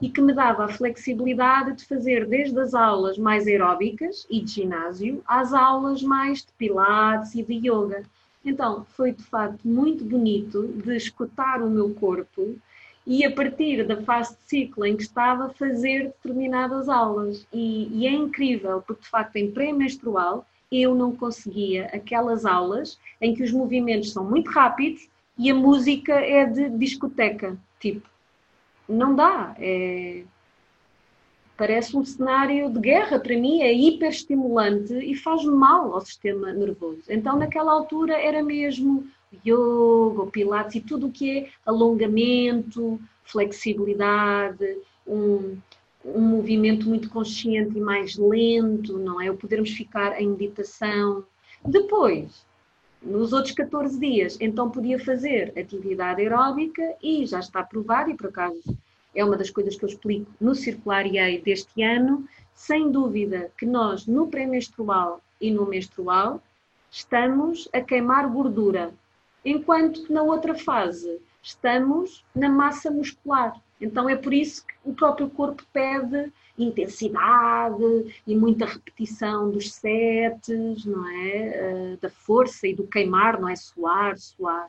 e que me dava a flexibilidade de fazer desde as aulas mais aeróbicas e de ginásio às aulas mais de pilates e de yoga. Então, foi de facto muito bonito de escutar o meu corpo e a partir da fase de ciclo em que estava fazer determinadas aulas. E, e é incrível, porque de facto em pré-menstrual eu não conseguia aquelas aulas em que os movimentos são muito rápidos e a música é de discoteca, tipo não dá. É... Parece um cenário de guerra para mim, é hiperestimulante e faz mal ao sistema nervoso. Então, naquela altura, era mesmo yoga, pilates e tudo o que é alongamento, flexibilidade, um, um movimento muito consciente e mais lento, não é? O podermos ficar em meditação. Depois, nos outros 14 dias, então podia fazer atividade aeróbica e já está provado, e por acaso é uma das coisas que eu explico no Circular EA deste ano, sem dúvida que nós no pré-menstrual e no menstrual estamos a queimar gordura, enquanto que na outra fase estamos na massa muscular. Então é por isso que o próprio corpo pede intensidade e muita repetição dos setes, não é? Uh, da força e do queimar, não é? Suar, suar.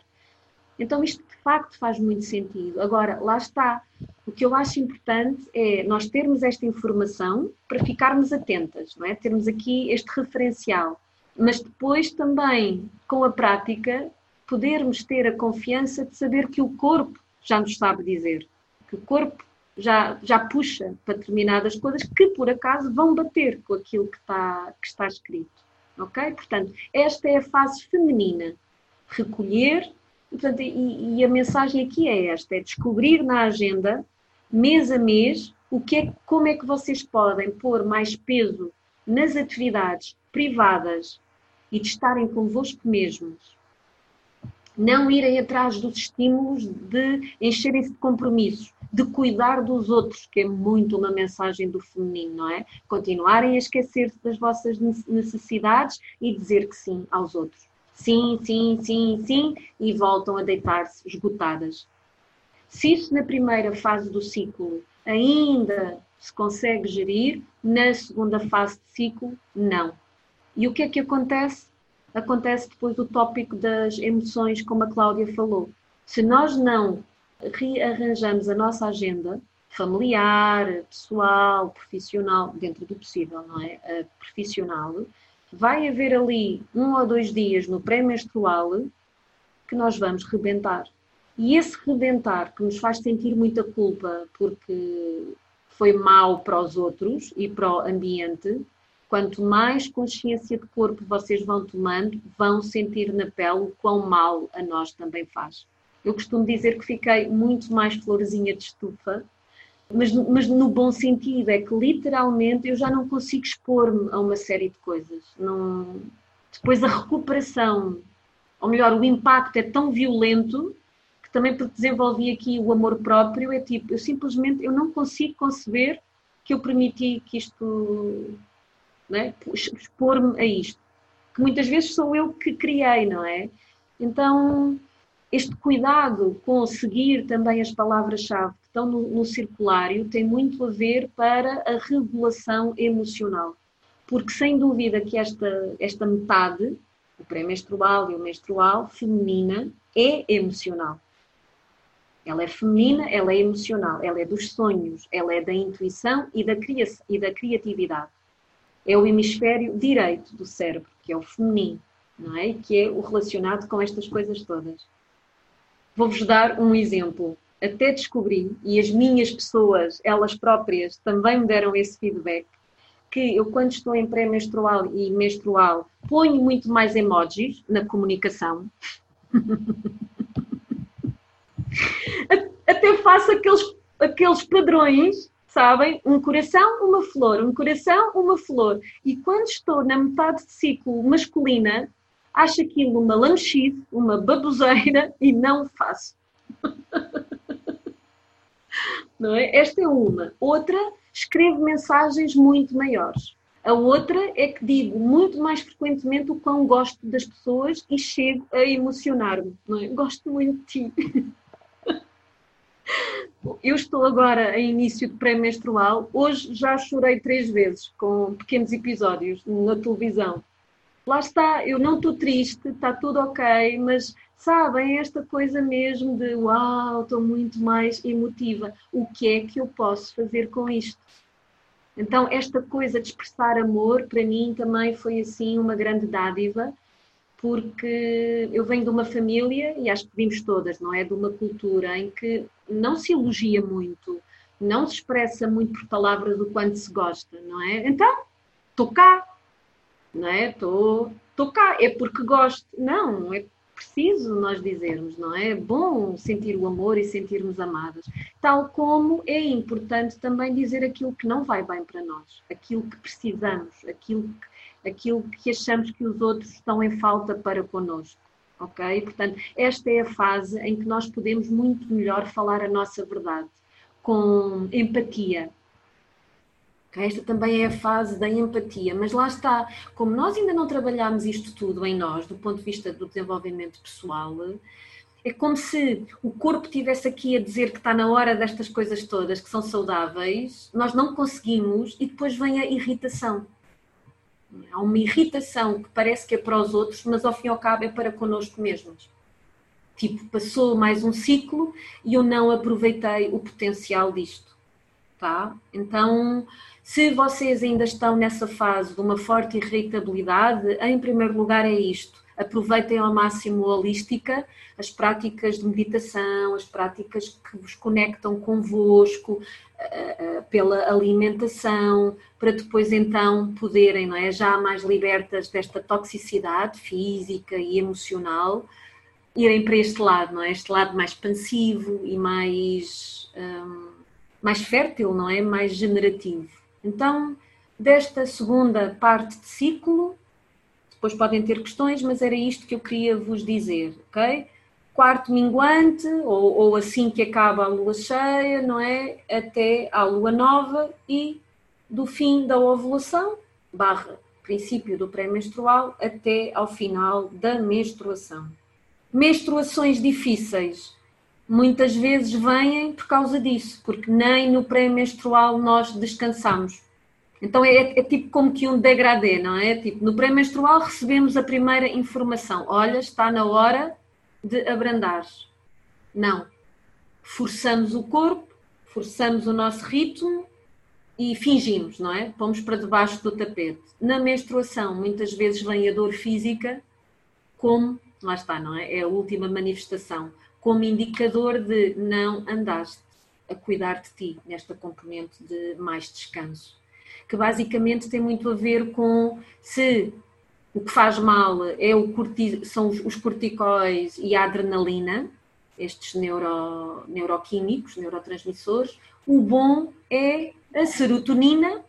Então isto de facto faz muito sentido. Agora, lá está. O que eu acho importante é nós termos esta informação para ficarmos atentas, não é? Termos aqui este referencial. Mas depois também, com a prática, podermos ter a confiança de saber que o corpo já nos sabe dizer. Que o corpo já, já puxa para determinadas coisas que por acaso vão bater com aquilo que está, que está escrito. Ok? Portanto, esta é a fase feminina. Recolher, E, portanto, e, e a mensagem aqui é esta: é descobrir na agenda, mês a mês, o que é, como é que vocês podem pôr mais peso nas atividades privadas e de estarem convosco mesmos. Não irem atrás dos estímulos de encherem-se de compromissos, de cuidar dos outros, que é muito uma mensagem do feminino, não é? Continuarem a esquecer-se das vossas necessidades e dizer que sim aos outros. Sim, sim, sim, sim, e voltam a deitar-se esgotadas. Se isso na primeira fase do ciclo ainda se consegue gerir, na segunda fase de ciclo, não. E o que é que acontece? Acontece depois o tópico das emoções, como a Cláudia falou. Se nós não rearranjamos a nossa agenda familiar, pessoal, profissional, dentro do possível, não é? Profissional, vai haver ali um ou dois dias no pré-menstrual que nós vamos rebentar. E esse rebentar que nos faz sentir muita culpa porque foi mal para os outros e para o ambiente, quanto mais consciência de corpo vocês vão tomando, vão sentir na pele o quão mal a nós também faz. Eu costumo dizer que fiquei muito mais florzinha de estufa, mas, mas no bom sentido, é que literalmente eu já não consigo expor-me a uma série de coisas. Não... Depois a recuperação, ou melhor, o impacto é tão violento que também porque desenvolvi aqui o amor próprio, é tipo, eu simplesmente eu não consigo conceber que eu permiti que isto, né, expor-me a isto. Que muitas vezes sou eu que criei, não é? Então, este cuidado com seguir também as palavras-chave estão no, no circulário tem muito a ver para a regulação emocional. Porque sem dúvida que esta, esta metade, o pré-menstrual e o menstrual, feminina, é emocional. Ela é feminina, ela é emocional, ela é dos sonhos, ela é da intuição e da, criação, e da criatividade. É o hemisfério direito do cérebro, que é o feminino, não é? Que é o relacionado com estas coisas todas. Vou-vos dar um exemplo. Até descobri, e as minhas pessoas, elas próprias, também me deram esse feedback, que eu, quando estou em pré-menstrual e menstrual, ponho muito mais emojis na comunicação. até faço aqueles, aqueles padrões, sabem? Um coração, uma flor, um coração, uma flor. E quando estou na metade de ciclo masculina, acho aquilo uma lanchice, uma baboseira e não faço. não é? Esta é uma. Outra, escrevo mensagens muito maiores. A outra é que digo muito mais frequentemente o quão gosto das pessoas e chego a emocionar-me. É? Gosto muito de ti. Eu estou agora em início de pré-menstrual. Hoje já chorei três vezes com pequenos episódios na televisão. Lá está, eu não estou triste, está tudo ok, mas sabem, esta coisa mesmo de uau, estou muito mais emotiva. O que é que eu posso fazer com isto? Então, esta coisa de expressar amor, para mim também foi assim uma grande dádiva porque eu venho de uma família, e acho que vimos todas, não é? De uma cultura em que não se elogia muito, não se expressa muito por palavras o quanto se gosta, não é? Então, estou cá, não é? Estou cá, é porque gosto. Não, é preciso nós dizermos, não é? É bom sentir o amor e sentirmos amadas. Tal como é importante também dizer aquilo que não vai bem para nós, aquilo que precisamos, aquilo que aquilo que achamos que os outros estão em falta para connosco. Ok? Portanto, esta é a fase em que nós podemos muito melhor falar a nossa verdade, com empatia. Esta também é a fase da empatia, mas lá está, como nós ainda não trabalhamos isto tudo em nós, do ponto de vista do desenvolvimento pessoal, é como se o corpo tivesse aqui a dizer que está na hora destas coisas todas que são saudáveis, nós não conseguimos e depois vem a irritação. Há uma irritação que parece que é para os outros, mas ao fim e ao cabo é para connosco mesmos. Tipo, passou mais um ciclo e eu não aproveitei o potencial disto. Tá? Então, se vocês ainda estão nessa fase de uma forte irritabilidade, em primeiro lugar é isto aproveitem ao máximo a holística, as práticas de meditação, as práticas que vos conectam convosco, uh, uh, pela alimentação, para depois então poderem, não é, já mais libertas desta toxicidade física e emocional, irem para este lado, não é? Este lado mais expansivo e mais, um, mais fértil, não é? Mais generativo. Então, desta segunda parte de ciclo, depois podem ter questões, mas era isto que eu queria vos dizer, ok? Quarto minguante, ou, ou assim que acaba a lua cheia, não é? Até à lua nova e do fim da ovulação, barra princípio do pré-menstrual, até ao final da menstruação. Menstruações difíceis muitas vezes vêm por causa disso, porque nem no pré-menstrual nós descansamos. Então é, é, tipo como que um degradê, não é? Tipo, no pré-menstrual recebemos a primeira informação: olha, está na hora de abrandar. Não. Forçamos o corpo, forçamos o nosso ritmo e fingimos, não é? Pomos para debaixo do tapete. Na menstruação, muitas vezes vem a dor física como, lá está, não é? É a última manifestação, como indicador de não andaste a cuidar de ti, nesta componente de mais descanso que basicamente tem muito a ver com se o que faz mal é o corti são os corticóis e a adrenalina, estes neuro, neuroquímicos, neurotransmissores, o bom é a serotonina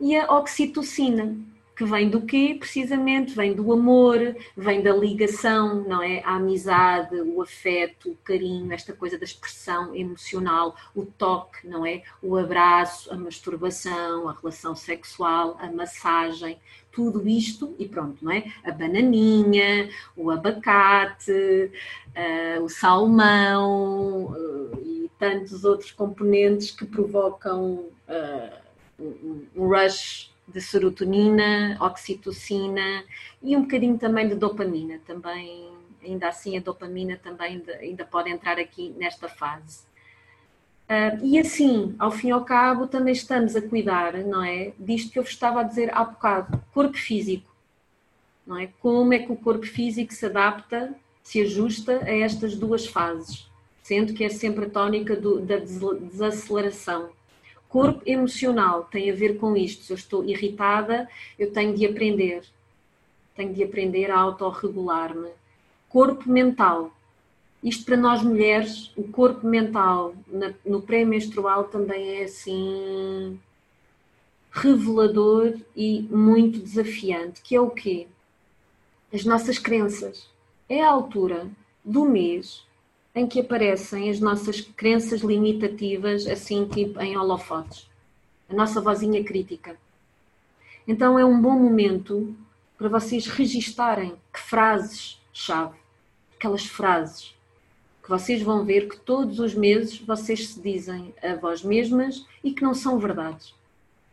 e a oxitocina que vem do quê? Precisamente vem do amor, vem da ligação, não é? A amizade, o afeto, o carinho, esta coisa da expressão emocional, o toque, não é? O abraço, a masturbação, a relação sexual, a massagem, tudo isto e pronto, não é? A bananinha, o abacate, uh, o salmão uh, e tantos outros componentes que provocam uh, um, um rush de serotonina, oxitocina e um bocadinho também de dopamina. Também, ainda assim, a dopamina também ainda pode entrar aqui nesta fase. Uh, e assim, ao fim e ao cabo, também estamos a cuidar, não é? Disto que eu vos estava a dizer há bocado, corpo físico, não é? Como é que o corpo físico se adapta, se ajusta a estas duas fases, sendo que é sempre a tónica do, da desaceleração Corpo emocional tem a ver com isto. Se eu estou irritada, eu tenho de aprender. Tenho de aprender a autorregular-me. Corpo mental. Isto para nós mulheres, o corpo mental no pré-menstrual também é assim revelador e muito desafiante, que é o quê? As nossas crenças. É a altura do mês em que aparecem as nossas crenças limitativas, assim tipo em holofotes. A nossa vozinha crítica. Então é um bom momento para vocês registarem que frases-chave, aquelas frases que vocês vão ver que todos os meses vocês se dizem a vós mesmas e que não são verdades.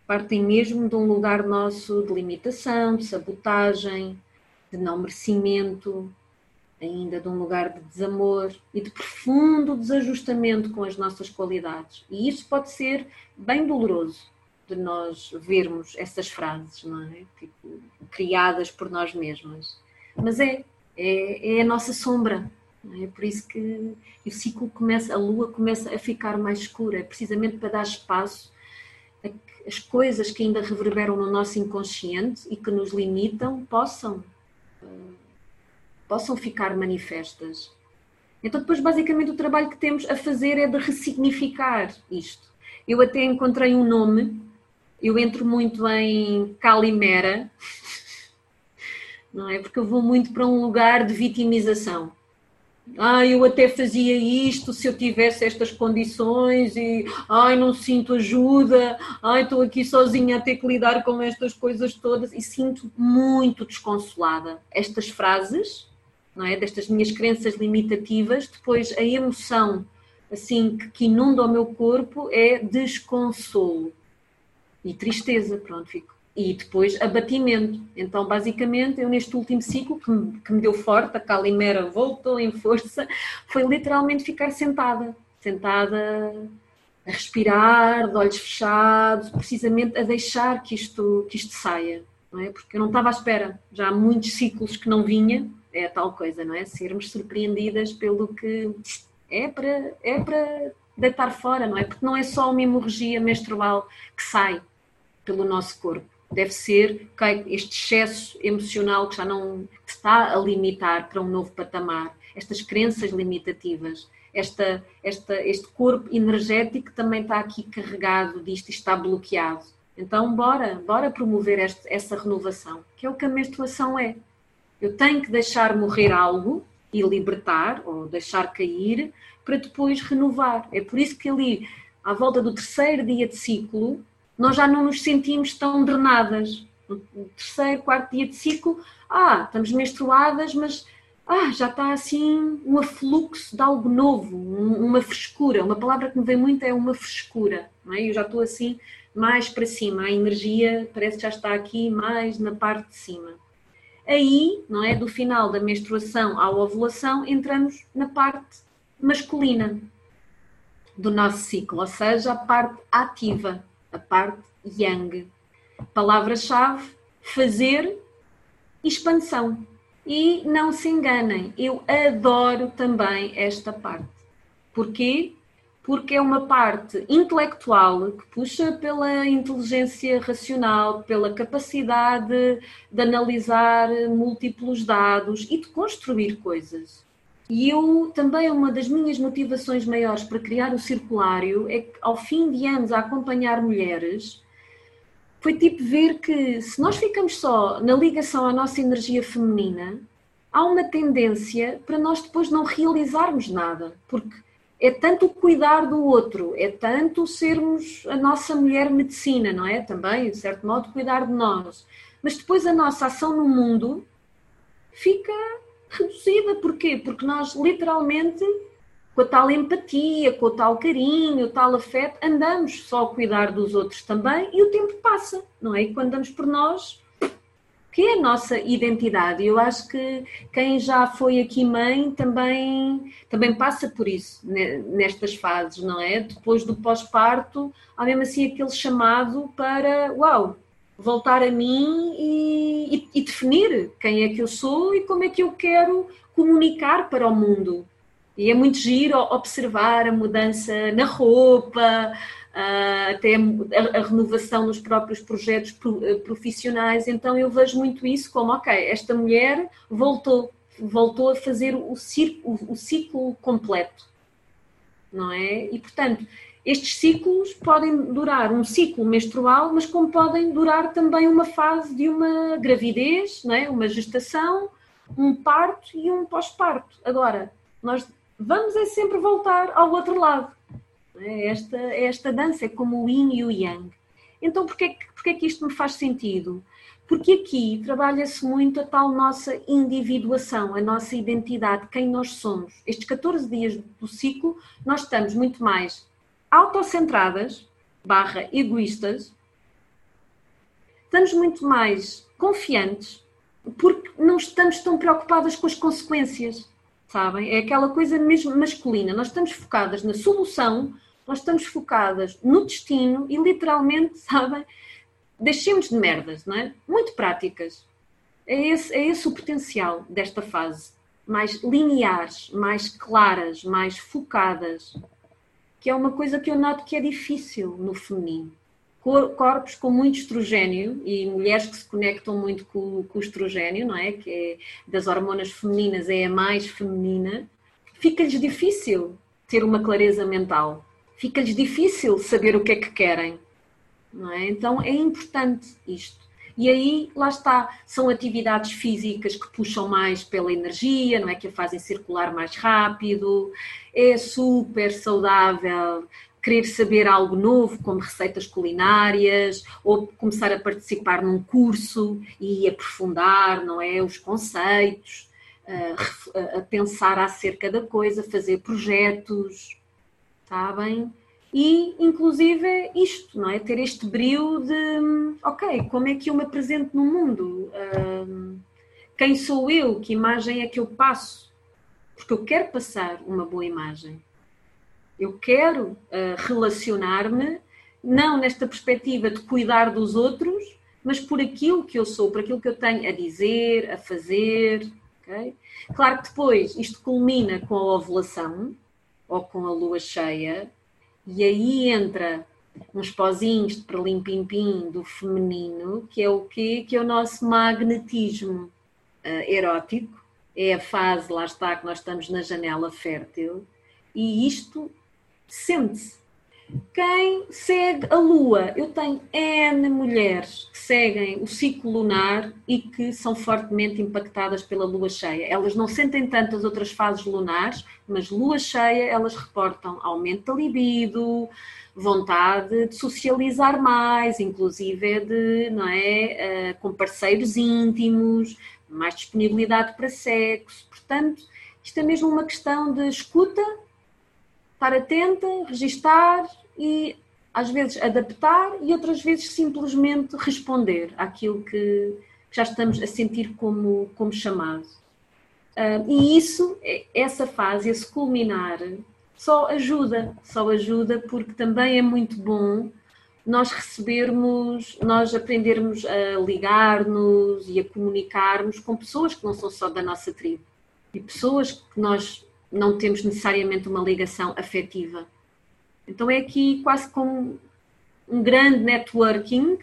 Partem mesmo de um lugar nosso de limitação, de sabotagem, de não merecimento, ainda de um lugar de desamor e de profundo desajustamento com as nossas qualidades. E isso pode ser bem doloroso de nós vermos essas frases, não é? Tipo, criadas por nós mesmas. Mas é, é, é a nossa sombra. É por isso que o ciclo começa, a lua começa a ficar mais escura, é precisamente para dar espaço a que as coisas que ainda reverberam no nosso inconsciente e que nos limitam possam possam ficar manifestas. Então, depois, basicamente, o trabalho que temos a fazer é de ressignificar isto. Eu até encontrei um nome, eu entro muito em Calimera, não é? Porque eu vou muito para um lugar de vitimização. Ah, eu até fazia isto se eu tivesse estas condições e ai, não sinto ajuda, ai, estou aqui sozinha a ter que lidar com estas coisas todas e sinto muito desconsolada. Estas frases não é? Destas minhas crenças limitativas, depois a emoção assim que, inunda o meu corpo é desconsolo e tristeza, pronto, fico. E depois abatimento. Então, basicamente, eu neste último ciclo que me, que me deu forte, a calimera voltou em força, foi literalmente ficar sentada, sentada a respirar, de olhos fechados, precisamente a deixar que isto, que isto saia, não é? Porque eu não estava à espera, já há muitos ciclos que não vinha, é tal coisa, não é? Sermos surpreendidas pelo que é para, é para deitar fora, não é? Porque não é só uma hemorragia menstrual que sai pelo nosso corpo. Deve ser este excesso emocional que já não está a limitar para um novo patamar. estas crenças limitativas. Esta, esta, este corpo energético também está aqui carregado disto e está bloqueado. Então, bora, bora promover este, essa renovação, que é o que a menstruação é. Eu tenho que deixar morrer algo e libertar, ou deixar cair, para depois renovar. É por isso que ali, à volta do terceiro dia de ciclo, nós já não nos sentimos tão drenadas. No terceiro, quarto dia de ciclo, ah, estamos menstruadas, mas ah, já está assim um afluxo de algo novo, uma frescura. Uma palavra que me vem muito é uma frescura. Não é? Eu já estou assim mais para cima, a energia parece que já está aqui mais na parte de cima. Aí, não é, do final da menstruação à ovulação, entramos na parte masculina do nosso ciclo, ou seja, a parte ativa, a parte yang. Palavra-chave: fazer expansão. E não se enganem, eu adoro também esta parte. Porquê? Porque é uma parte intelectual que puxa pela inteligência racional, pela capacidade de analisar múltiplos dados e de construir coisas. E eu também, uma das minhas motivações maiores para criar o circulário é que, ao fim de anos a acompanhar mulheres, foi tipo ver que se nós ficamos só na ligação à nossa energia feminina, há uma tendência para nós depois não realizarmos nada, porque é tanto cuidar do outro, é tanto sermos a nossa mulher medicina, não é? Também, de certo modo, cuidar de nós. Mas depois a nossa ação no mundo fica reduzida. Porquê? Porque nós literalmente, com a tal empatia, com o tal carinho, o tal afeto, andamos só a cuidar dos outros também e o tempo passa, não é? E quando damos por nós, que é a nossa identidade. Eu acho que quem já foi aqui mãe também, também passa por isso nestas fases, não é? Depois do pós-parto, há mesmo assim aquele chamado para, uau, voltar a mim e, e, e, definir quem é que eu sou e como é que eu quero comunicar para o mundo. E é muito giro observar a mudança na roupa, até a, a, renovação nos próprios projetos eh, profissionais. Então eu vejo muito isso como, ok, esta mulher voltou, voltou a fazer o, circo, o, o ciclo completo, não é? E portanto, estes ciclos podem durar um ciclo menstrual, mas como podem durar também uma fase de uma gravidez, não é? uma gestação, um parto e um pós-parto. Agora, nós vamos é sempre voltar ao outro lado. É esta, esta dança é como o yin e o yang. Então, porquê, porquê que isto me faz sentido? Porque aqui trabalha-se muito a tal nossa individuação, a nossa identidade, quem nós somos. Estes 14 dias do ciclo, nós estamos muito mais autocentradas, barra egoístas, estamos muito mais confiantes, porque não estamos tão preocupadas com as consequências, sabem? É aquela coisa mesmo masculina. Nós estamos focadas na solução nós estamos focadas no destino e literalmente, sabem, deixemos de merdas, não é? Muito práticas. É esse, é esse o potencial desta fase. Mais lineares, mais claras, mais focadas. Que é uma coisa que eu noto que é difícil no feminino. Corpos com muito estrogênio e mulheres que se conectam muito com, com o estrogênio, não é? Que é das hormonas femininas é a mais feminina. Fica-lhes difícil ter uma clareza mental fica-lhes difícil saber o que é que querem. É? Então é importante isto. E aí, lá está, são atividades físicas que puxam mais pela energia, não é? Que a fazem circular mais rápido, é super saudável querer saber algo novo, como receitas culinárias, ou começar a participar num curso e aprofundar, não é? Os conceitos, a, a pensar acerca da coisa, fazer projetos E, inclusive, isto, não é? Ter este brilho de, ok, como é que eu me apresento no mundo? Um, quem sou eu? Que imagem é que eu passo? Porque eu quero passar uma boa imagem. Eu quero uh, relacionar-me, não nesta perspectiva de cuidar dos outros, mas por aquilo que eu sou, por aquilo que eu tenho a dizer, a fazer. Okay? Claro que depois isto culmina com a ovulação, ou com a lua cheia, e aí entra uns pozinhos de perlim-pim-pim do feminino, que é o quê? Que é o nosso magnetismo uh, erótico, é a fase, lá está, que nós estamos na janela fértil, e isto sente-se. Quem segue a Lua? Eu tenho N mulheres que seguem o ciclo lunar e que são fortemente impactadas pela Lua cheia. Elas não sentem tanto as outras fases lunares, mas Lua cheia elas reportam aumento da libido, vontade de socializar mais, inclusive de, não é, uh, com parceiros íntimos, mais disponibilidade para sexo. Portanto, isto é mesmo uma questão de escuta, estar atenta, registar e às vezes adaptar e outras vezes simplesmente responder àquilo que já estamos a sentir como, como chamado. Uh, e isso, essa fase, esse culminar, só ajuda, só ajuda porque também é muito bom nós recebermos, nós aprendermos a ligar-nos e a comunicarmos com pessoas que não são só da nossa tribo e pessoas que nós não temos necessariamente uma ligação afetiva. Então é aqui quase como um grande networking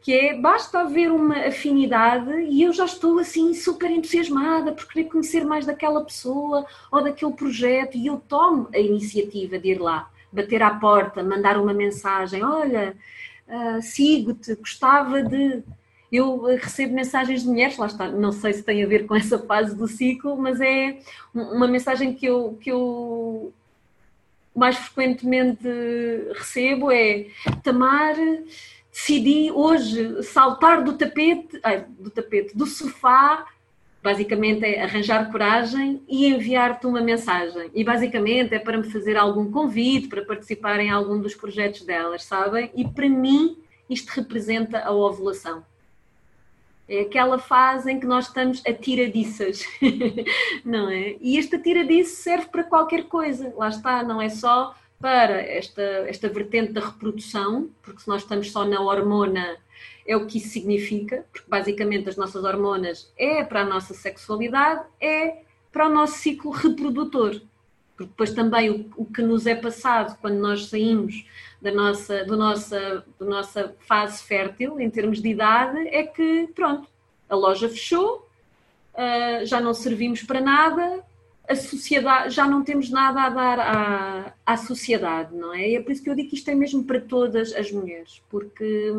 que é basta haver uma afinidade e eu já estou assim super entusiasmada por querer conhecer mais daquela pessoa ou daquele projeto e eu tomo a iniciativa de ir lá bater à porta, mandar uma mensagem: Olha, uh, sigo-te, gostava de. Eu recebo mensagens de mulheres, lá está, não sei se tem a ver com essa fase do ciclo, mas é uma mensagem que eu, que eu mais frequentemente recebo é Tamar, decidi hoje saltar do tapete, ai, do tapete, do sofá Basicamente é arranjar coragem e enviar-te uma mensagem. E basicamente é para me fazer algum convite para participar em algum dos projetos delas, sabem? E para mim isto representa a ovulação. É aquela fase em que nós estamos a tiradiças, não é? E esta tiradiça serve para qualquer coisa, lá está, não é só para esta, esta vertente da reprodução, porque se nós estamos só na hormona é o que isso significa, porque basicamente as nossas hormonas é para a nossa sexualidade, é para o nosso ciclo reprodutor. Porque depois também o, o que nos é passado quando nós saímos da nossa, do nossa, da nossa fase fértil, em termos de idade, é que, pronto, a loja fechou, uh, já não servimos para nada, a sociedade, já não temos nada a dar à, à sociedade, não é? E é por isso que eu digo que isto é mesmo para todas as mulheres, porque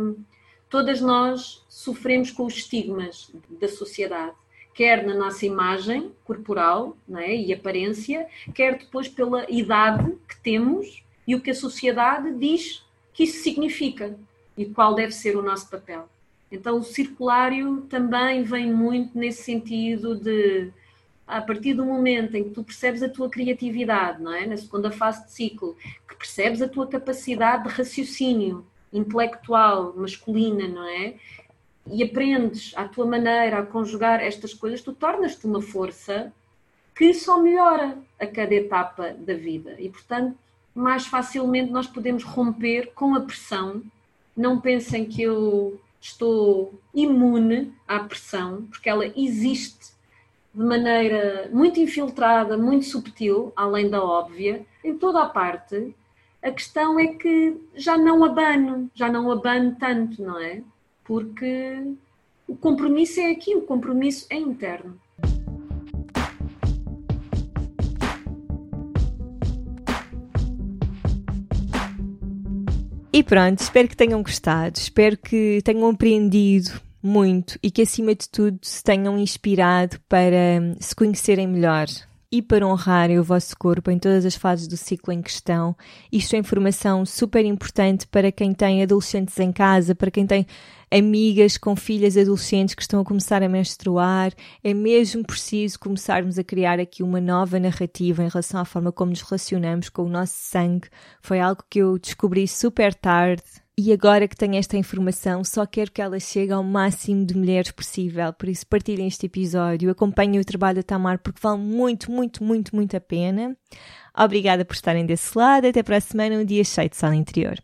todas nós sofremos com os estigmas da sociedade, quer na nossa imagem corporal é? e aparência, quer depois pela idade que temos e o que a sociedade diz que isso significa e qual deve ser o nosso papel. Então, o circulário também vem muito nesse sentido de, a partir do momento em que tu percebes a tua criatividade, não é? Na segunda fase de ciclo, que percebes a tua capacidade de raciocínio, intelectual masculina, não é? E aprendes à tua maneira a conjugar estas coisas, tu tornas-te uma força que só melhora a cada etapa da vida. E, portanto, mais facilmente nós podemos romper com a pressão. Não pensem que eu estou imune à pressão, porque ela existe de maneira muito infiltrada, muito subtil, além da óbvia, em toda a parte, a questão é que já não abano, já não abano tanto, não é? Porque o compromisso é aqui, o compromisso é interno. E pronto, espero que tenham gostado, espero que tenham aprendido muito e que acima de tudo se tenham inspirado para se conhecerem melhor, e para honrarem o vosso corpo em todas as fases do ciclo em questão. Isto é informação super importante para quem tem adolescentes em casa, para quem tem amigas com filhas adolescentes que estão a começar a menstruar. É mesmo preciso começarmos a criar aqui uma nova narrativa em relação à forma como nos relacionamos com o nosso sangue. Foi algo que eu descobri super tarde e agora que tenho esta informação, só quero que ela chegue ao máximo de mulheres possível. Por isso, partilhem este episódio, acompanhem o trabalho da Tamar, porque vale muito, muito, muito, muito a pena. Obrigada por estarem desse lado. Até para a semana, um dia cheio de sala interior.